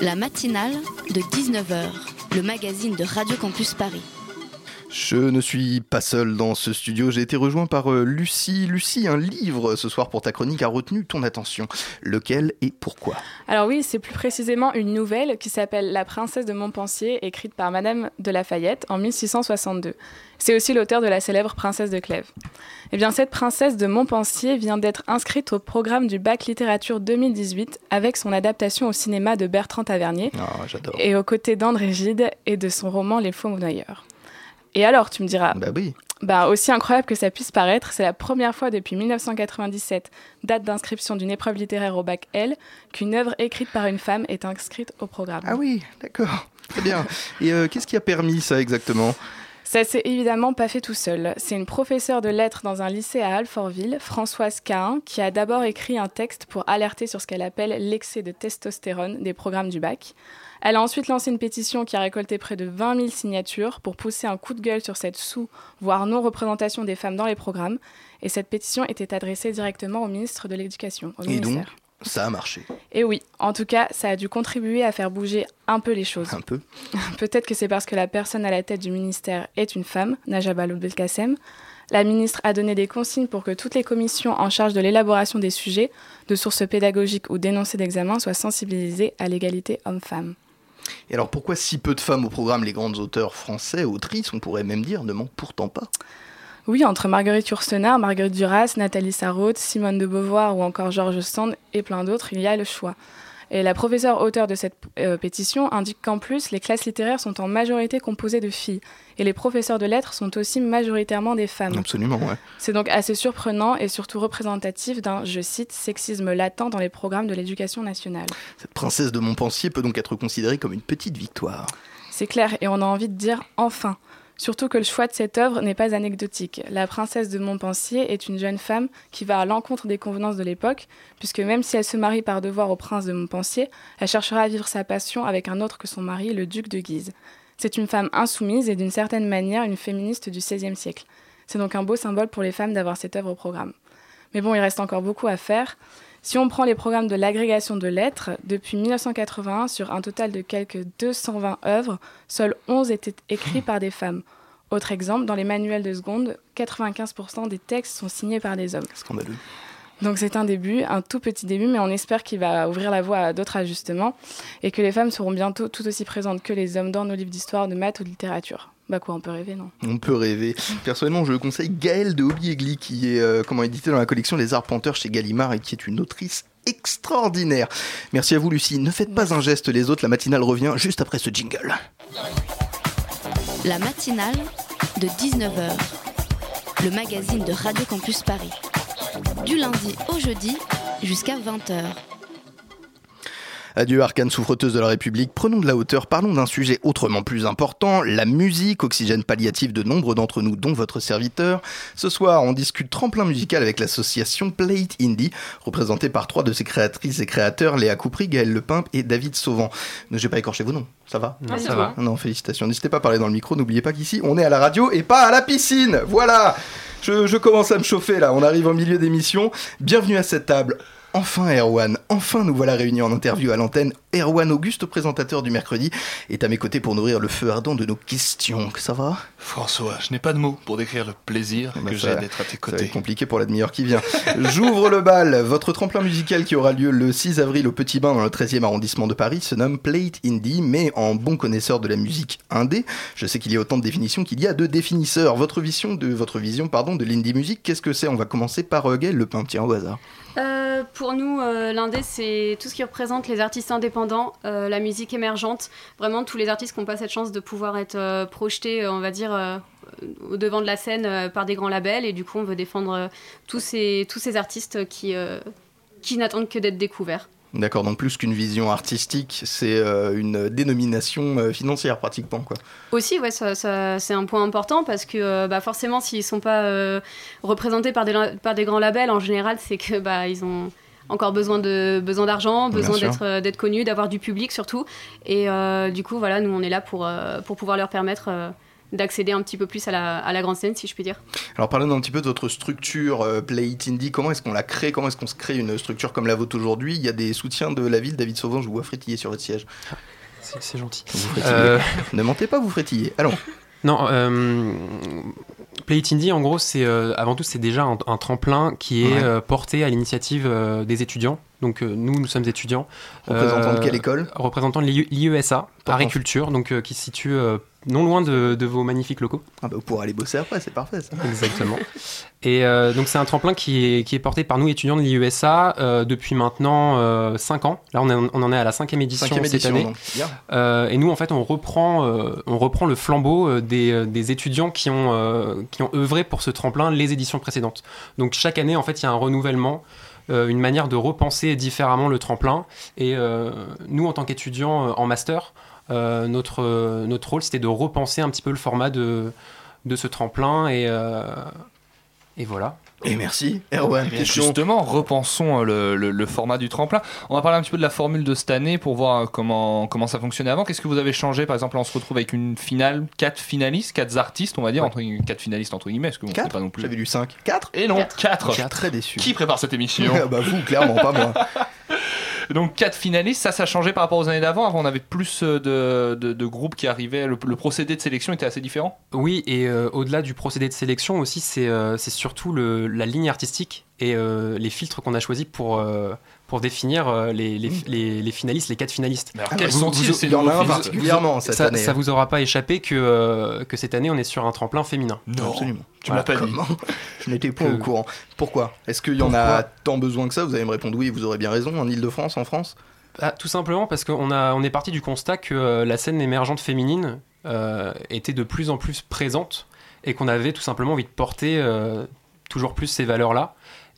La matinale de 19h, le magazine de Radio Campus Paris. Je ne suis pas seul dans ce studio, j'ai été rejoint par euh, Lucie. Lucie, un livre ce soir pour ta chronique a retenu ton attention. Lequel et pourquoi? Alors oui, c'est plus précisément une nouvelle qui s'appelle La princesse de Montpensier, écrite par Madame de Lafayette en 1662. C'est aussi l'auteur de la célèbre princesse de Clèves. Eh bien, cette princesse de Montpensier vient d'être inscrite au programme du bac littérature 2018 avec son adaptation au cinéma de Bertrand Tavernier Ah, j'adore. et aux côtés d'André Gide et de son roman Les Faux Monnailleurs. Et alors, tu me diras, Bah oui. bah, aussi incroyable que ça puisse paraître, c'est la première fois depuis 1997, date d'inscription d'une épreuve littéraire au bac L, qu'une œuvre écrite par une femme est inscrite au programme. Ah oui, d'accord. Très bien. Et euh, qu'est-ce qui a permis ça exactement? Ça s'est évidemment pas fait tout seul. C'est une professeure de lettres dans un lycée à Alfortville, Françoise Cahin, qui a d'abord écrit un texte pour alerter sur ce qu'elle appelle l'excès de testostérone des programmes du bac. Elle a ensuite lancé une pétition qui a récolté près de 20 000 signatures pour pousser un coup de gueule sur cette sous, voire non-représentation des femmes dans les programmes. Et cette pétition était adressée directement au ministre de l'Éducation, au Et donc. Ça a marché. Et oui, en tout cas, ça a dû contribuer à faire bouger un peu les choses. Un peu. Peut-être que c'est parce que la personne à la tête du ministère est une femme, Najaba Belkacem. La ministre a donné des consignes pour que toutes les commissions en charge de l'élaboration des sujets, de sources pédagogiques ou d'énoncés d'examen soient sensibilisées à l'égalité homme-femme. Et alors pourquoi si peu de femmes au programme Les grandes auteurs français, autrices, on pourrait même dire, ne manquent pourtant pas? Oui, entre Marguerite Yourcenar, Marguerite Duras, Nathalie Sarraute, Simone de Beauvoir ou encore Georges Sand et plein d'autres, il y a le choix. Et la professeure auteure de cette euh, pétition indique qu'en plus, les classes littéraires sont en majorité composées de filles. Et les professeurs de lettres sont aussi majoritairement des femmes. Absolument, ouais. C'est donc assez surprenant et surtout représentatif d'un, je cite, sexisme latent dans les programmes de l'éducation nationale. Cette princesse de Montpensier peut donc être considérée comme une petite victoire. C'est clair, et on a envie de dire enfin. Surtout que le choix de cette œuvre n'est pas anecdotique. La princesse de Montpensier est une jeune femme qui va à l'encontre des convenances de l'époque, puisque même si elle se marie par devoir au prince de Montpensier, elle cherchera à vivre sa passion avec un autre que son mari, le duc de Guise. C'est une femme insoumise et d'une certaine manière une féministe du XVIe siècle. C'est donc un beau symbole pour les femmes d'avoir cette œuvre au programme. Mais bon, il reste encore beaucoup à faire. Si on prend les programmes de l'agrégation de lettres, depuis 1981, sur un total de quelques 220 œuvres, seuls 11 étaient écrits par des femmes. Autre exemple, dans les manuels de seconde, 95% des textes sont signés par des hommes. Scandaleux. Donc c'est un début, un tout petit début, mais on espère qu'il va ouvrir la voie à d'autres ajustements et que les femmes seront bientôt tout aussi présentes que les hommes dans nos livres d'histoire, de maths ou de littérature. Bah quoi, on peut rêver, non? On peut rêver. Personnellement, je conseille Gaëlle de Hobby qui est euh, comment édité dans la collection Les Arpenteurs chez Gallimard et qui est une autrice extraordinaire. Merci à vous, Lucie. Ne faites pas un geste, les autres. La matinale revient juste après ce jingle. La matinale de 19h, le magazine de Radio Campus Paris. Du lundi au jeudi jusqu'à 20h. Adieu arcane souffreteuse de la République, prenons de la hauteur, parlons d'un sujet autrement plus important, la musique, oxygène palliatif de nombre d'entre nous, dont votre serviteur. Ce soir, on discute tremplin musical avec l'association Plate Indie, représentée par trois de ses créatrices et créateurs, Léa Coupry, Gaël Lepimpe et David Sauvant. Ne j'ai pas écorché vos noms, ça va? Non, ça va. Non, félicitations. N'hésitez pas à parler dans le micro, n'oubliez pas qu'ici, on est à la radio et pas à la piscine Voilà je, je commence à me chauffer là, on arrive au milieu d'émission. Bienvenue à cette table. Enfin Erwan, enfin nous voilà réunis en interview à l'antenne. Erwan Auguste, présentateur du mercredi, est à mes côtés pour nourrir le feu ardent de nos questions. Que ça va? François, je n'ai pas de mots pour décrire le plaisir Bah, que ça- j'ai d'être à tes côtés. être compliqué pour la demi-heure qui vient. J'ouvre le bal. Votre tremplin musical qui aura lieu le 6 avril au Petit Bain dans le 13e arrondissement de Paris se nomme Plate Indie, mais en bon connaisseur de la musique indé, je sais qu'il y a autant de définitions qu'il y a de définisseurs. Votre vision de votre vision pardon de l'indie music, qu'est-ce que c'est? On va commencer par euh, Gaël Le Pin, tiens au hasard. Euh, pour nous, euh, l'indé, c'est tout ce qui représente les artistes indépendants, euh, la musique émergente, vraiment tous les artistes qui n'ont pas cette chance de pouvoir être euh, projetés, on va dire, au devant de la scène par des grands labels. Et du coup, on veut défendre tous, ces, tous ces artistes qui, qui n'attendent que d'être découverts. D'accord, donc plus qu'une vision artistique, c'est euh, une dénomination euh, financière pratiquement quoi. Aussi, ouais, ça, ça- c'est un point important parce que euh, bah, forcément, s'ils sont pas représentés par des, par des grands labels, en général, c'est que bah, ils ont encore besoin de besoin d'argent, besoin d'être d'être connus, d'avoir du public surtout. Et du coup, voilà, nous on est là pour pour pouvoir leur permettre d'accéder un petit peu plus à la, à la, grande scène, si je puis dire. Alors parlons un petit peu de votre structure euh, Play It Indie. Comment est-ce qu'on la crée? Comment est-ce qu'on se crée une structure comme la vôtre aujourd'hui? Il y a des soutiens de la ville. David Sauvin, je vous vois frétiller sur votre siège. C'est gentil. Vous euh... ne mentez pas, vous frétillez. Allons. Non, euh, Play It Indie, en gros, c'est euh, avant tout, c'est déjà un, un, tremplin qui est ouais. euh, porté à l'initiative euh, des étudiants. Donc nous, nous sommes étudiants. Représentant de quelle école? Représentant de l'IESA, Agriculture, donc qui se situe non loin de, de, vos magnifiques locaux. Ah bah, pour aller bosser après, c'est parfait ça. Exactement. Et donc c'est un tremplin qui est, qui est porté par nous étudiants de l'IESA euh, depuis maintenant 5 ans. Là on, est, on, en est à la cinquième édition cinquième cette édition, année. Euh, et nous en fait on reprend, euh, on reprend le flambeau des, des étudiants qui ont, qui ont œuvré pour ce tremplin les éditions précédentes. Donc chaque année en fait il y a un renouvellement une manière de repenser différemment le tremplin. Et euh, nous, en tant qu'étudiants en master, euh, notre, notre rôle, c'était de repenser un petit peu le format de, ce tremplin. Et, euh, et voilà. Et merci, Erwan. Et justement, repensons le, le, le, format du tremplin. On va parler un petit peu de la formule de cette année pour voir comment, comment ça fonctionnait avant. Qu'est-ce que vous avez changé? Par exemple, on se retrouve avec une finale, quatre finalistes, quatre artistes, on va dire, ouais. entre, quatre finalistes entre guillemets. Parce que quatre pas non plus. J'avais lu 5. 4 Et non, 4. Je suis très déçu. Qui prépare cette émission? Bah vous, clairement, pas moi. Donc quatre finalistes, ça, ça a changé par rapport aux années d'avant. Avant, on avait plus de, de, de groupes qui arrivaient. Le, le, procédé de sélection était assez différent. Oui, et euh, au-delà du procédé de sélection aussi, c'est euh, surtout le, la ligne artistique et euh, les filtres qu'on a choisis pour pour définir les, les, les, les, finalistes, les quatre finalistes. Mais alors, quels sont-ils Il y en a un particulièrement cette ça, année. Ça vous aura pas échappé que, que cette année on est sur un tremplin féminin. Non, absolument. Tu voilà. m'as pas dit. Je n'étais pas que... au courant. Pourquoi Est-ce qu'il y en a tant besoin que ça Vous allez me répondre oui, vous aurez bien raison. En Ile-de-France, en France ah, Tout simplement parce qu'on on est parti du constat que euh, la scène émergente féminine euh, était de plus en plus présente et qu'on avait tout simplement envie de porter euh, toujours plus ces valeurs-là.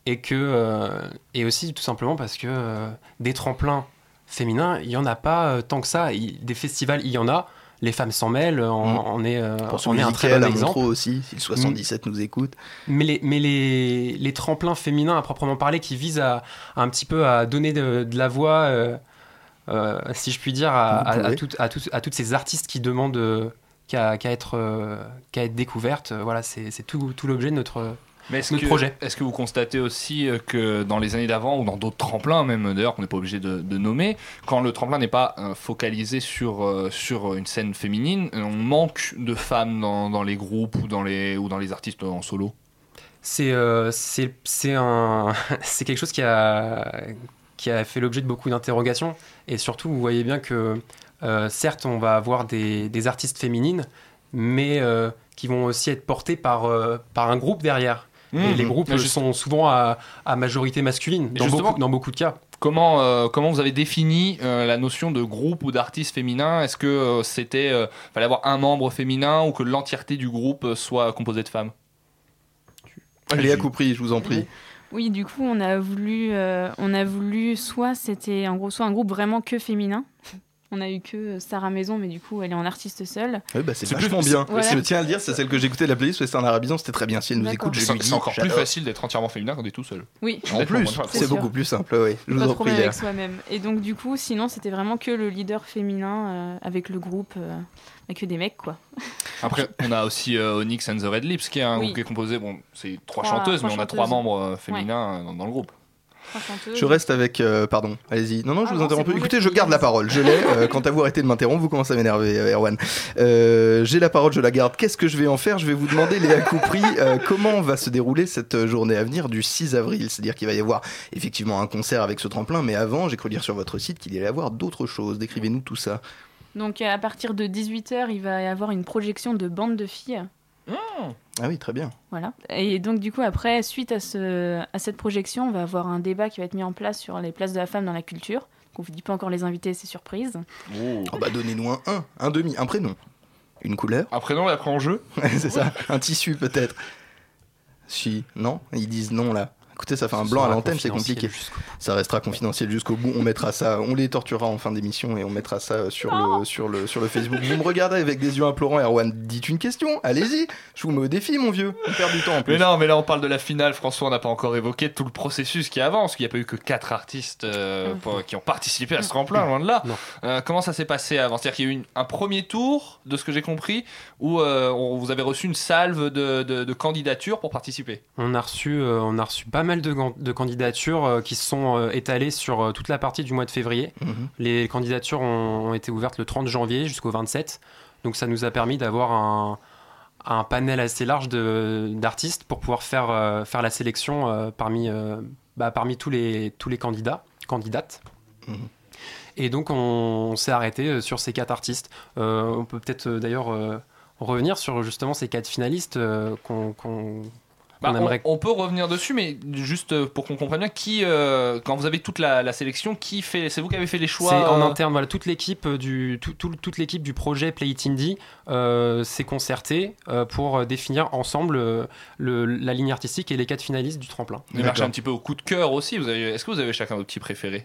Et, que, euh, et aussi tout simplement parce que euh, des tremplins féminins, il n'y en a pas tant que ça. Il, des festivals, il y en a. Les femmes s'en mêlent, on, Mmh. on est, euh, Pour on est un très bon exemple. aussi, si le 77 mmh. nous écoute. Mais les, mais les, les tremplins féminins à proprement parler qui visent à, à un petit peu à donner de, de la voix, euh, euh, si je puis dire, à, à, à, tout, à, tout, à toutes ces artistes qui demandent qu'à qu être, euh, qu être découvertes. Voilà, c'est tout, tout l'objet de notre, mais est-ce notre que, projet. Est-ce que vous constatez aussi euh, que dans les années d'avant ou dans d'autres tremplins, même d'ailleurs qu'on n'est pas obligé de, de, nommer, quand le tremplin n'est pas euh, focalisé sur, euh, sur une scène féminine, on manque de femmes dans, dans les groupes ou dans les, ou dans les artistes en solo? C'est euh, un... quelque chose qui a, qui a fait l'objet de beaucoup d'interrogations. Et surtout, vous voyez bien que euh, certes, on va avoir des, des artistes féminines, mais euh, qui vont aussi être portées par, euh, par un groupe derrière. Mmh, et les groupes sont souvent à, à majorité masculine, dans beaucoup, dans beaucoup, de cas. Comment, euh, comment vous avez défini euh, la notion de groupe ou d'artiste féminin? Est-ce que euh, c'était fallait avoir un membre féminin ou que l'entièreté du groupe soit composée de femmes? Léa Coupry, je vous en prie. Oui, du coup, on a voulu, on a voulu soit c'était en gros soit un groupe vraiment que féminin, on a eu que Sarah Maison, mais du coup, elle est en artiste seule. Oui, bah, c'est vachement bien. Voilà. Je tiens à le dire, c'est celle que j'ai écoutée de la playlist, c'était en arabisant, c'était très bien. Si elle nous écoute, je lui dis. C'est encore plus facile d'être entièrement féminin quand on est tout seul. Oui, en plus, c'est beaucoup plus simple, oui. Je vous en prie. avec soi-même. Et donc, du coup, sinon, c'était vraiment que le leader féminin euh, avec le groupe, euh, avec que des mecs, quoi. Après, on a aussi euh, Onyx and the Red Lips, qui est un oui. groupe qui est composé, bon, c'est trois, trois, chanteuses, trois mais on a trois membres féminins ouais. dans, dans le groupe. Je reste avec. Euh, pardon, allez-y. Non, non, je ah vous interromps. Bon, Écoutez, je garde la parole. Je l'ai. Euh, quant à vous, arrêtez de m'interrompre. Vous commencez à m'énerver, euh, Erwan. J'ai la parole, je la garde. Qu'est-ce que je vais en faire? Je vais vous demander, Léa Coupry, comment va se dérouler cette journée à venir du 6 avril? C'est-à-dire qu'il va y avoir effectivement un concert avec ce tremplin, mais avant, j'ai cru lire sur votre site qu'il allait y avoir d'autres choses. Décrivez-nous tout ça. Donc, à partir de 18h, il va y avoir une projection de bande de filles. Mmh. Ah oui, très bien. Voilà. Et donc, du coup, après, suite à, ce, à cette projection, on va avoir un débat qui va être mis en place sur les places de la femme dans la culture. Donc, on ne vous dit pas encore les invités, c'est surprise. Oh, oh bah, donnez-nous un, un, un demi, un prénom. Une couleur. Un prénom et après en jeu C'est ça. Un tissu, peut-être. Si, non Ils disent non, là. Écoutez, ça fait un Ce blanc à l'antenne, c'est compliqué. Ça restera confidentiel jusqu'au bout. On mettra ça, on les torturera en fin d'émission et on mettra ça sur le, sur le, sur le Facebook. Vous me regardez avec des yeux implorants, Erwan. Dites une question, allez-y. Je vous mets au défi, mon vieux. On perd du temps en plus. Mais non, mais là on parle de la finale. François, on n'a pas encore évoqué tout le processus qui avance. Il n'y a pas eu que quatre artistes euh, pour- qui ont participé à ce tremplin, loin de là. Euh, comment ça s'est passé avant? C'est-à-dire qu'il y a eu une- un premier tour, de ce que j'ai compris, où euh, on- vous avez reçu une salve de, de- de candidatures pour participer? On a reçu, euh, on a reçu pas mal de, candidatures euh, qui se sont euh, étalées sur euh, toute la partie du mois de février. Mhm. Les candidatures ont, ont été ouvertes le 30 janvier jusqu'au 27. Donc ça nous a permis d'avoir un, un panel assez large d'artistes pour pouvoir faire, faire la sélection parmi, bah, parmi tous, les, tous les candidats, candidates. Mhm. Et donc on, on s'est arrêté sur ces quatre artistes. Euh, on peut peut-être d'ailleurs euh, revenir sur justement ces quatre finalistes euh, qu'on qu'on- Bah, on, aimerait on peut revenir dessus, mais juste euh, pour qu'on comprenne bien, qui, euh, quand vous avez toute la, la sélection, qui fait, c'est vous qui avez fait les choix C'est en euh, interne, voilà, toute l'équipe du tout- tout- toute l'équipe du projet Play It Indie euh, s'est concertée euh, pour définir ensemble euh, le- la ligne artistique et les quatre finalistes du tremplin. Vous marchez un petit peu au coup de cœur aussi. Vous avez, est-ce que vous avez chacun vos petits préférés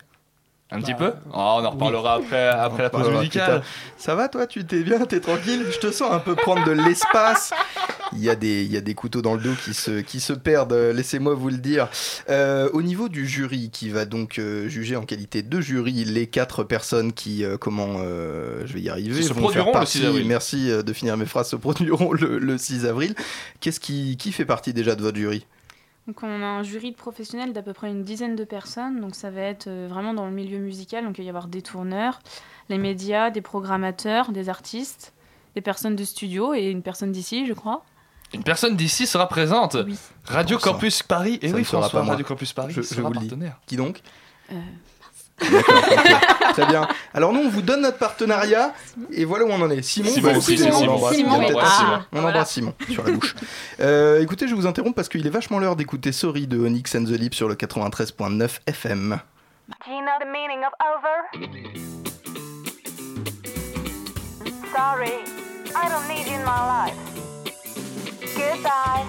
Un petit peu Ah, On en reparlera après, après la pause musicale. Ça va toi, tu t'es bien, t'es tranquille? Je te sens un peu prendre de l'espace. Il y, a des, il y a des couteaux dans le dos qui se, qui se perdent, euh, laissez-moi vous le dire. Euh, au niveau du jury, qui va donc euh, juger en qualité de jury les quatre personnes qui, euh, comment, euh, je vais y arriver, se produiront le partie- 6 avril. Merci euh, de finir mes phrases, se produiront le, le 6 avril. Qu'est-ce qui, qui fait partie déjà de votre jury? Donc on a un jury de professionnels d'à peu près une dizaine de personnes, donc ça va être euh, vraiment dans le milieu musical, donc il va y avoir des tourneurs, les médias, des programmateurs, des artistes, des personnes de studio et une personne d'ici, je crois. Une personne d'ici sera présente. Radio. Campus Paris. Et Ça oui, ne sera François, pas moi. Radio Campus Paris Je- je sera vous le dis. partenaire. Qui donc? Euh, Très bien. Alors nous, on vous donne notre partenariat et voilà où on en est. Simon, Simon, bah, Simon, on. Simon, ah, voilà. embrasse Simon sur la bouche. Euh, écoutez, je vous interromps parce qu'il est vachement l'heure d'écouter Sorry de Onyx and the Lip sur le 93.9 FM. Do you know the meaning of over? Sorry, I don't need you in my life. Goodbye.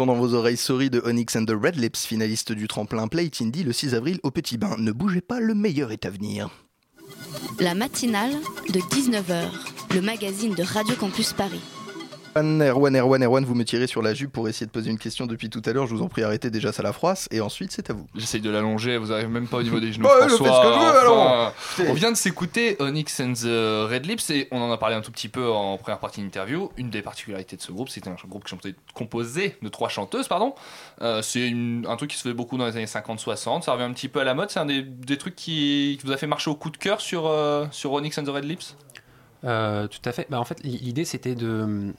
L'instant dans vos oreilles, Sorry de Onyx and the Red Lips, finaliste du tremplin Play Indie le 6 avril au Petit Bain. Ne bougez pas, le meilleur est à venir. La matinale de 19h, le magazine de Radio Campus Paris. Erwan, Erwan, Erwan, Erwan, vous me tirez sur la jupe pour essayer de poser une question depuis tout à l'heure. Je vous en prie, arrêtez déjà, ça la froisse. Et ensuite, c'est à vous. J'essaye de l'allonger, vous arrivez même pas au niveau des genoux. Bah, je François, fais ce que je veux, enfin, alors. On vient de s'écouter Onyx and the Red Lips et on en a parlé un tout petit peu en première partie d'interview. Une des particularités de ce groupe, c'est un groupe qui est composé de trois chanteuses, pardon. Euh, c'est un truc qui se fait beaucoup dans les années 50-60. Ça revient un petit peu à la mode. C'est un des, des trucs qui, qui vous a fait marcher au coup de cœur sur, euh, sur Onyx and the Red Lips? Euh, tout à fait. Bah, en fait, l'idée c'était de,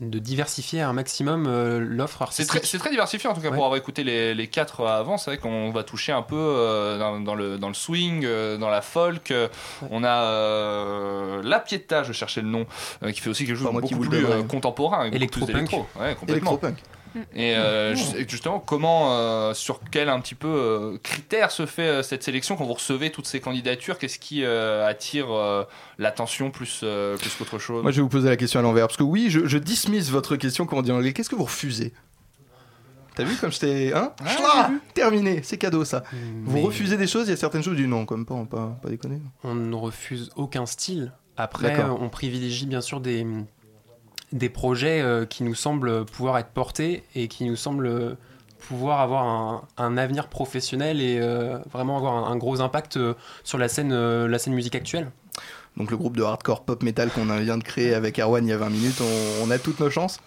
de diversifier un maximum euh, l'offre C'est artistique. très, c'est très diversifié en tout cas pour avoir écouté les, les quatre avant. C'est vrai qu'on va toucher un peu euh, dans, dans le, dans le swing, euh, dans la folk. euh, On a euh, La Pietà, je cherchais le nom, euh, qui fait aussi quelque chose de beaucoup plus euh, contemporain. Électro-punk. Ouais, complètement. Électropunk. Et euh, ju- justement, comment, euh, sur quel un petit peu euh, critère se fait euh, cette sélection quand vous recevez toutes ces candidatures? Qu'est-ce qui euh, attire euh, l'attention plus, euh, plus qu'autre chose? Moi, je vais vous poser la question à l'envers. Parce que oui, je, je dismiss votre question, comment dire en anglais. Qu'est-ce que vous refusez? T'as vu comme j'étais. Hein? Ah, Terminé, c'est cadeau ça. Vous refusez des choses, il y a certaines choses du non, comme pas, pas, pas déconner. On ne refuse aucun style. Après, on privilégie bien sûr des, des projets euh, qui nous semblent pouvoir être portés et qui nous semblent pouvoir avoir un, un avenir professionnel et euh, vraiment avoir un, un gros impact euh, sur la scène, euh, la scène musique actuelle. Donc le groupe de hardcore pop metal qu'on vient de créer avec Erwan il y a 20 minutes, on, on a toute nos chances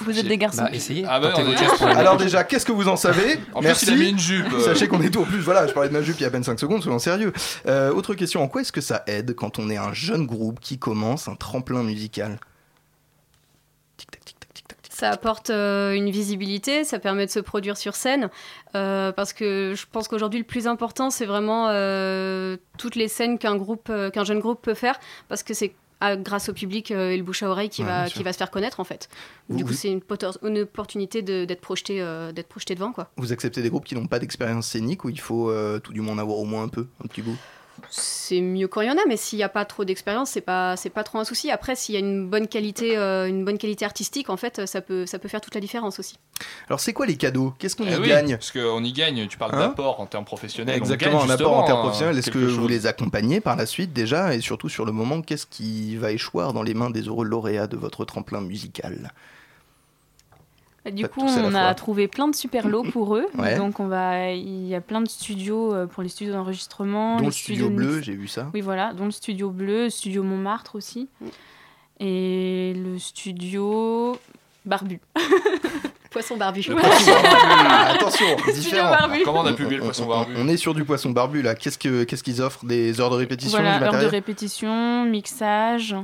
Vous êtes des garçons. Bah, essayez. Ah bah, on est- Alors déjà, qu'est-ce que vous en savez? En plus, Merci. il a mis une jupe. euh. Sachez qu'on est tout. En plus, voilà, je parlais de ma jupe il y a à peine 5 secondes, soyons sérieux. Euh, autre question, en quoi est-ce que ça aide quand on est un jeune groupe qui commence un tremplin musical? Ça apporte euh, une visibilité, ça permet de se produire sur scène, euh, parce que je pense qu'aujourd'hui le plus important c'est vraiment euh, toutes les scènes qu'un groupe, qu'un jeune groupe peut faire, parce que c'est ah, grâce au public et le bouche à oreille qui Ouais, va qui va se faire connaître en fait. Vous- du coup vous- c'est une, potor- une opportunité de- d'être projeté euh, d'être projeté devant quoi. Vous acceptez des groupes qui n'ont pas d'expérience scénique ou il faut euh, tout du moins en avoir au moins un peu, un petit bout? C'est mieux quand il y en a, mais s'il n'y a pas trop d'expérience, c'est pas c'est pas trop un souci. Après, s'il y a une bonne qualité, euh, une bonne qualité artistique, en fait, ça peut ça peut faire toute la différence aussi. Alors c'est quoi les cadeaux? Qu'est-ce qu'on Eh y oui, gagne? Parce qu'on y gagne, tu parles Hein d'apport en termes professionnels. on Exactement, gagne un apport en termes professionnels. Est-ce que vous les accompagnez par la suite déjà? Et surtout sur le moment, qu'est-ce qui va échoir dans les mains des heureux lauréats de votre tremplin musical? Du coup, on fois. a trouvé plein de super lots pour eux. Ouais. Donc, on va, il y a plein de studios euh, pour les studios d'enregistrement. Dont les le studio studios bleu, j'ai vu ça. Oui, voilà, dont le studio bleu, le studio Montmartre aussi. Et le studio Barbu. Poisson barbu. Ah, attention, différent. barbu. Comment on a publié le poisson barbu On est sur du poisson barbu là. Qu'est-ce que qu'est-ce qu'ils offrent? Des heures de répétition, Voilà, du heure de répétition, mixage.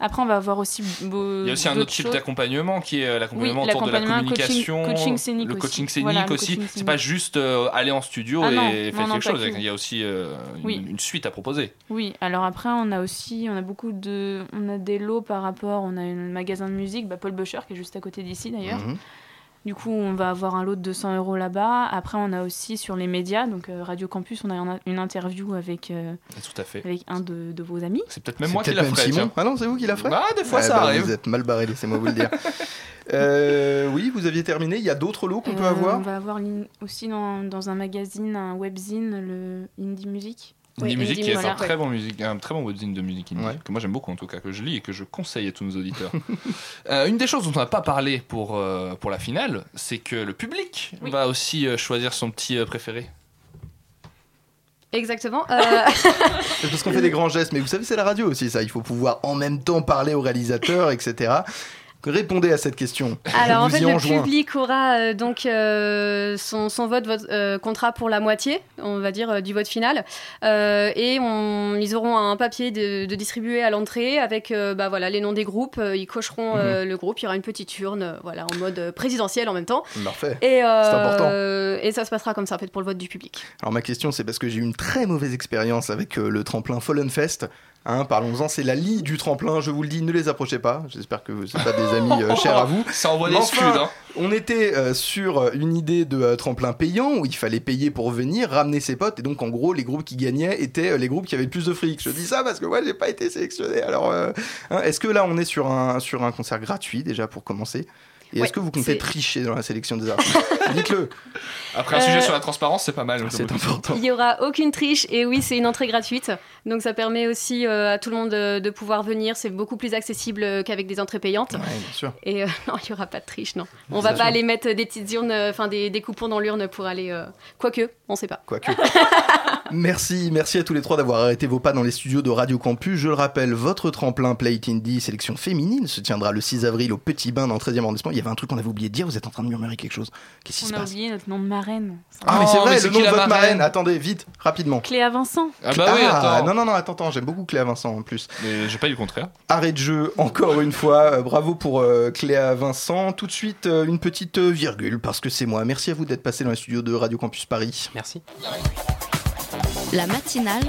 Après, on va avoir aussi. Il y a aussi un autre type d'accompagnement qui est euh, l'accompagnement Oui, autour de la coaching- communication, coaching scénique le coaching scénique Voilà, aussi. C'est pas juste euh, aller en studio Ah et non, faire non, quelque chose. Il y a aussi euh, une, Oui. une suite à proposer. Oui, alors après, on a aussi on a beaucoup de. On a des lots par rapport. On a un magasin de musique, bah, Paul Boucher, qui est juste à côté d'ici d'ailleurs. Mhm. Du coup, on va avoir un lot de 200 euros là-bas. Après, on a aussi sur les médias, donc euh, Radio Campus, on a un- une interview avec, euh, Tout à fait. avec un de, de vos amis. C'est peut-être même C'est moi qui la même ferai. Simon. Ah non, c'est vous qui la ferez Bah, des fois, Ah ça bah, arrive. Vous êtes mal barré, laissez-moi vous le dire. Euh, oui, vous aviez terminé. Il y a d'autres lots qu'on peut avoir On va avoir aussi dans, dans un magazine, un webzine, le Indie Music. Indie Music qui est un très bon musique, un très bon webzine de musique indie que moi j'aime beaucoup en tout cas que je lis et que je conseille à tous nos auditeurs. Euh, une des choses dont on n'a pas parlé pour euh, pour la finale, c'est que le public va aussi euh, choisir son petit euh, préféré. Exactement. euh, C'est parce qu'on fait des grands gestes, mais vous savez, c'est la radio aussi, ça. Il faut pouvoir en même temps parler au réalisateur, etc. Répondez à cette question. Alors en fait, le public aura euh, donc euh, son, son vote, vote euh, comptera pour la moitié, on va dire, du vote final. Et on, ils auront un papier de, de distribuer à l'entrée avec bah, voilà, les noms des groupes. Ils cocheront euh, le groupe. Il y aura une petite urne voilà, en mode présidentiel en même temps. Parfait. Et, C'est important. et ça se passera comme ça en fait pour le vote du public. Alors ma question, c'est parce que j'ai eu une très mauvaise expérience avec le tremplin Fallen Fest. Hein, Parlons-en, c'est la lie du tremplin. Je vous le dis, ne les approchez pas. J'espère que c'est pas des amis euh, chers à vous. Ça envoie des scuds, hein. On était euh, sur une idée de euh, tremplin payant où il fallait payer pour venir, ramener ses potes. Et donc, en gros, les groupes qui gagnaient étaient euh, les groupes qui avaient le plus de fric. Je dis ça parce que moi, j'ai pas été sélectionné. Alors, euh, hein, est-ce que là, on est sur un, sur un concert gratuit déjà pour commencer? Et Ouais, est-ce que vous comptez tricher dans la sélection des artistes? Dites-le. Après un Euh, sujet sur la transparence, c'est pas mal. C'est important. Il n'y aura aucune triche et oui, c'est une entrée gratuite. Donc ça permet aussi euh, à tout le monde de, de pouvoir venir. C'est beaucoup plus accessible euh, qu'avec des entrées payantes. bien sûr. Et euh, non, il n'y aura pas de triche, non. On va sûr. pas aller mettre des petites urnes, euh, enfin des, des coupons dans l'urne pour aller. euh, Quoique, on sait pas. Quoique. Merci, merci à tous les trois d'avoir arrêté vos pas dans les studios de Radio Campus. Je le rappelle, votre tremplin Plate Indie sélection féminine se tiendra le 6 avril au Petit Bain dans le 13e arrondissement. Il y avait un truc qu'on avait oublié de dire, vous êtes en train de murmurer quelque chose. Qu'est-ce qui se On a passe oublié notre nom de marraine. Ah mais c'est Oh, vrai, mais le nom de votre marraine marraine. Attendez, vite, rapidement. Cléa Vincent. Ah bah oui, Ah, attends. non, non, non, attends, attends, j'aime beaucoup Cléa Vincent en plus. Mais j'ai pas eu le contraire. Arrêt de jeu, encore une fois. Euh, bravo pour euh, Cléa Vincent. Tout de suite, euh, une petite euh, virgule, parce que c'est moi. Merci à vous d'être passé dans les studios de Radio Campus Paris. Merci. La matinale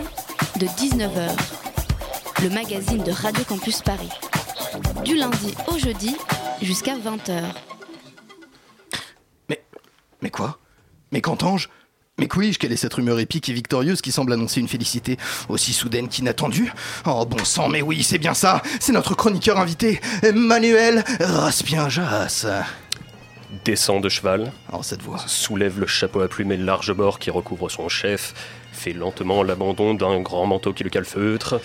de 19h. Le magazine de Radio Campus Paris. Du lundi au jeudi jusqu'à 20h. Mais quoi? Mais qu'entends-je? Mais couille, quelle est cette rumeur épique et victorieuse qui semble annoncer une félicité aussi soudaine qu'inattendue? Oh bon sang, mais oui, c'est bien ça C'est notre chroniqueur invité, Emmanuel Raspien-Jas. Descend de cheval, Oh, cette voix. soulève le chapeau à plumes et le large bord qui recouvre son chef, fait lentement l'abandon d'un grand manteau qui le calfeutre.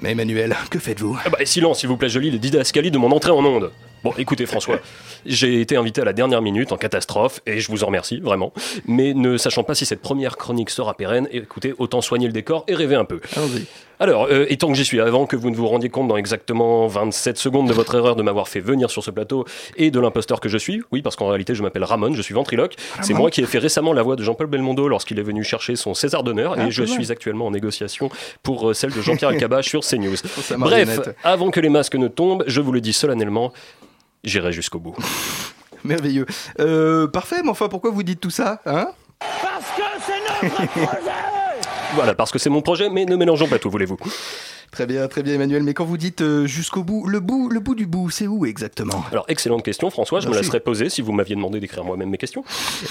Mais Emmanuel, que faites-vous? Ah bah, silence, s'il vous plaît, je lis les didascalies de mon entrée en onde. Bon, écoutez François, j'ai été invité à la dernière minute en catastrophe, et je vous en remercie, vraiment. Mais ne sachant pas si cette première chronique sera pérenne, écoutez, autant soigner le décor et rêver un peu. Allons-y. Alors, euh, et tant que j'y suis, avant que vous ne vous rendiez compte dans exactement 27 secondes de votre erreur de m'avoir fait venir sur ce plateau et de l'imposteur que je suis, oui, parce qu'en réalité je m'appelle Ramon, je suis ventriloque, c'est moi qui ai fait récemment la voix de Jean-Paul Belmondo lorsqu'il est venu chercher son César d'honneur, Ah, et je suis actuellement en négociation pour euh, celle de Jean-Pierre Elkabach sur CNews. Bref, avant que les masques ne tombent, je vous le dis solennellement, j'irai jusqu'au bout. Merveilleux. Euh, parfait, mais enfin, pourquoi vous dites tout ça hein? Parce que c'est notre projet Voilà, parce que c'est mon projet, mais ne mélangeons pas tout, voulez-vous? Très bien, très bien, Emmanuel. Mais quand vous dites euh, jusqu'au bout, le bout, le bout du bout, c'est où exactement? Alors, excellente question, François. Je me la serais posée si vous m'aviez demandé d'écrire moi-même mes questions.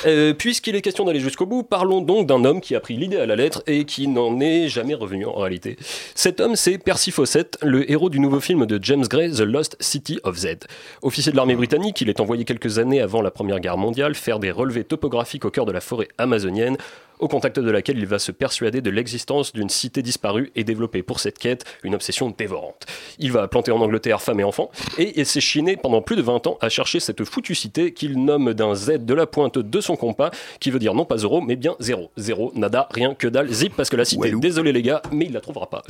Euh, Puisqu'il est question d'aller jusqu'au bout, parlons donc d'un homme qui a pris l'idée à la lettre et qui n'en est jamais revenu en réalité. Cet homme, c'est Percy Fawcett, le héros du nouveau film de James Gray, The Lost City of Z. Officier de l'armée britannique, il est envoyé quelques années avant la Première Guerre mondiale faire des relevés topographiques au cœur de la forêt amazonienne, au contact de laquelle il va se persuader de l'existence d'une cité disparue et développer pour cette quête une obsession dévorante. Il va planter en Angleterre femmes et enfants, et il s'est chiné pendant plus de 20 ans à chercher cette foutue cité qu'il nomme d'un Z de la pointe de son compas, qui veut dire non pas euro, mais bien zéro. Zéro, nada, rien que dalle, zip, parce que la cité, désolé les gars, mais il la trouvera pas.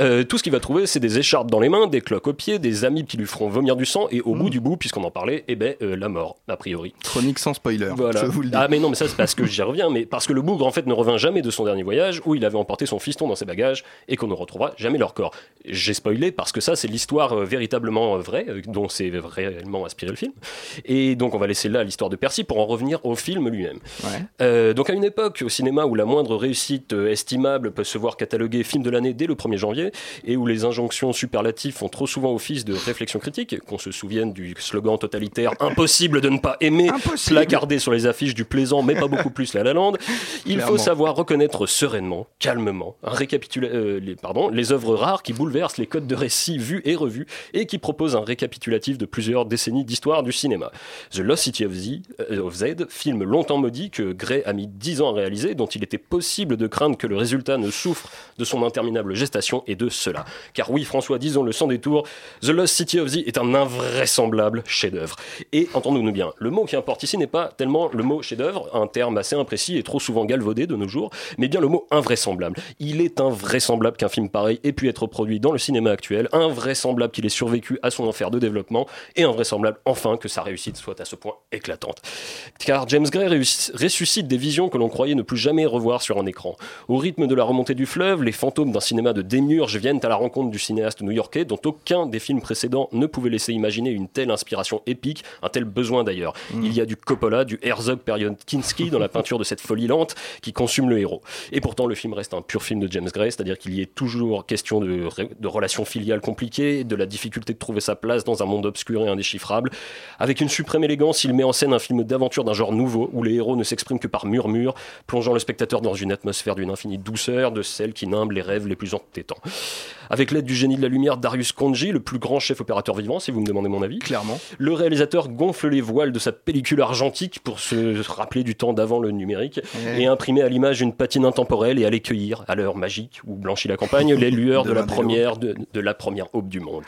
Euh, tout ce qu'il va trouver, c'est des écharpes dans les mains, des cloques aux pieds, des amis qui lui feront vomir du sang, et au bout du bout, puisqu'on en parlait, eh ben, euh, la mort, a priori. Chronique sans spoiler, Voilà. je vous le dis. Ah mais non, mais ça c'est parce que j'y reviens, mais parce que le bougre en fait ne revint jamais de son dernier voyage où il avait emporté son fiston dans ses bagages et qu'on ne retrouvera jamais leur corps. J'ai spoilé parce que ça c'est l'histoire euh, véritablement euh, vraie euh, dont c'est réellement inspiré le film. Et donc on va laisser là l'histoire de Percy pour en revenir au film lui-même. Euh, donc à une époque au cinéma où la moindre réussite estimable peut se voir cataloguée film de l'année dès le 1er janvier et où les injonctions superlatives font trop souvent office de réflexion critique, qu'on se souvienne du slogan totalitaire impossible de ne pas aimer, placardé sur les affiches du plaisant mais pas beaucoup plus la La Land, il Clairement. faut savoir reconnaître sereinement, calmement, un récapitula- euh, les, pardon, les œuvres rares qui bouleversent les codes de récit vus et revus et qui proposent un récapitulatif de plusieurs décennies d'histoire du cinéma. The Lost City of Z, euh, of Z, film longtemps maudit que Gray a mis 10 ans à réaliser, dont il était possible de craindre que le résultat ne souffre de son interminable gestation et de cela. Car oui, François, disons-le sans détour, The Lost City of Z est un invraisemblable chef-d'œuvre. Et entendons-nous bien, le mot qui importe ici n'est pas tellement le mot chef-d'œuvre, un terme assez imprécis et trop souvent galvaudé de nos jours, mais bien le mot invraisemblable. Il est invraisemblable qu'un film pareil ait pu être produit dans le cinéma actuel, invraisemblable qu'il ait survécu à son enfer de développement, et invraisemblable enfin que sa réussite soit à ce point éclatante. Car James Gray ressuscite des visions que l'on croyait ne plus jamais revoir sur un écran. Au rythme de la remontée du fleuve, les fantômes d'un cinéma de démiurge viennent à la rencontre du cinéaste new-yorkais dont aucun des films précédents ne pouvait laisser imaginer une telle inspiration épique, un tel besoin d'ailleurs. Il y a du Coppola, du Herzog période Kinski dans la peinture de cette folie lente, qui consument le héros. Et pourtant, le film reste un pur film de James Gray, c'est-à-dire qu'il y est toujours question de, de relations filiales compliquées, de la difficulté de trouver sa place dans un monde obscur et indéchiffrable. Avec une suprême élégance, il met en scène un film d'aventure d'un genre nouveau, où les héros ne s'expriment que par murmures, plongeant le spectateur dans une atmosphère d'une infinie douceur, de celle qui nimble les rêves les plus entêtants. Avec l'aide du génie de la lumière Darius Konji, le plus grand chef opérateur vivant, si vous me demandez mon avis. Clairement. Le réalisateur gonfle les voiles de sa pellicule argentique pour se rappeler du temps d'avant le numérique et imprimer à l'image une patine intemporelle et aller cueillir, à l'heure magique où blanchit la campagne, les lueurs de, De la première de, de la première aube du monde.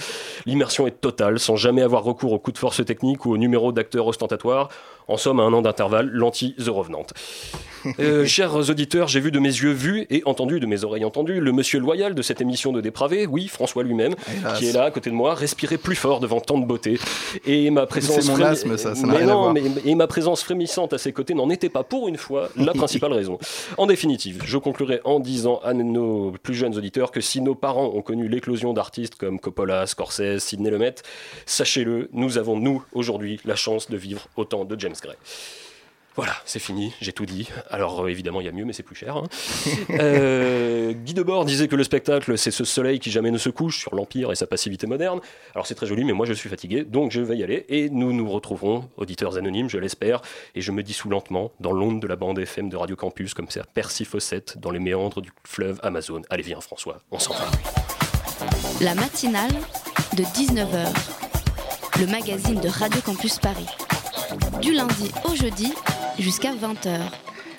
L'immersion est totale, sans jamais avoir recours au coup de force technique ou au numéro d'acteur ostentatoire. En somme, à un an d'intervalle, l'anti-The Revenant. Euh, chers auditeurs, j'ai vu de mes yeux vus et entendu de mes oreilles entendues le monsieur loyal de cette émission de dépravés, oui, François lui-même, qui est là à côté de moi, respirer plus fort devant tant de beauté. Et ma présence, C'est mon asthme, ça, mais non, mais- et ma présence frémissante à ses côtés n'en était pas pour une fois la principale raison. En définitive, je conclurai en disant à nos plus jeunes auditeurs que si nos parents ont connu l'éclosion d'artistes comme Coppola, Scorsese, Sidney Lumet, sachez-le, nous avons, nous, aujourd'hui, la chance de vivre autant de James Gray. Voilà, c'est fini, j'ai tout dit. Alors euh, évidemment, il y a mieux, mais c'est plus cher. hein. Euh, Guy Debord disait que le spectacle, c'est ce soleil qui jamais ne se couche sur l'Empire et sa passivité moderne. Alors c'est très joli, mais moi je suis fatigué, donc je vais y aller. Et nous nous retrouverons, auditeurs anonymes, je l'espère. Et je me dissous lentement dans l'onde de la bande FM de Radio Campus, comme c'est Percy Fossette dans les méandres du fleuve Amazon. Allez, viens François, on s'en va. La matinale de 19h. Le magazine de Radio Campus Paris. Du lundi au jeudi jusqu'à 20h.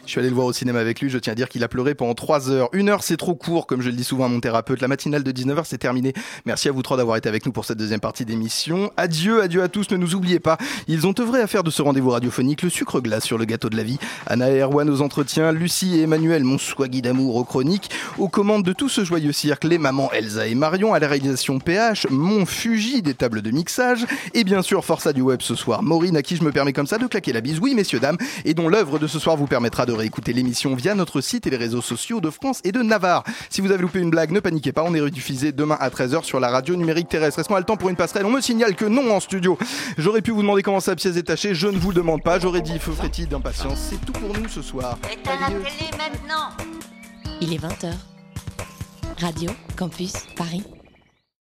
Je suis allé le voir au cinéma avec lui, je tiens à dire qu'il a pleuré pendant 3 heures. Une heure c'est trop court, comme je le dis souvent à mon thérapeute. La matinale de 19h c'est terminé. Merci à vous trois d'avoir été avec nous pour cette deuxième partie d'émission. Adieu, adieu à tous, ne nous oubliez pas. Ils ont œuvré à faire de ce rendez-vous radiophonique le sucre glace sur le gâteau de la vie. Anna et Erwan aux entretiens, Lucie et Emmanuel, mon swaggy d'amour aux chroniques. Aux commandes de tout ce joyeux cirque, les mamans Elsa et Marion, à la réalisation PH, mon Fuji des tables de mixage. Et bien sûr, Força du web ce soir, Maureen à qui je me permets comme ça de claquer la bise. Oui, messieurs, dames. Et dont l'œuvre de ce soir vous permettra de réécouter l'émission via notre site et les réseaux sociaux de France et de Navarre. Si vous avez loupé une blague, ne paniquez pas, on est rediffusé demain à 13h sur la radio numérique terrestre. Est-ce qu'on a le temps pour une passerelle On me signale que non en studio. J'aurais pu vous demander comment sa pièce est tachée, je ne vous le demande pas. J'aurais dit feu frétille d'impatience. C'est tout pour nous ce soir. Éteins la télé maintenant Il est 20h. Radio Campus Paris.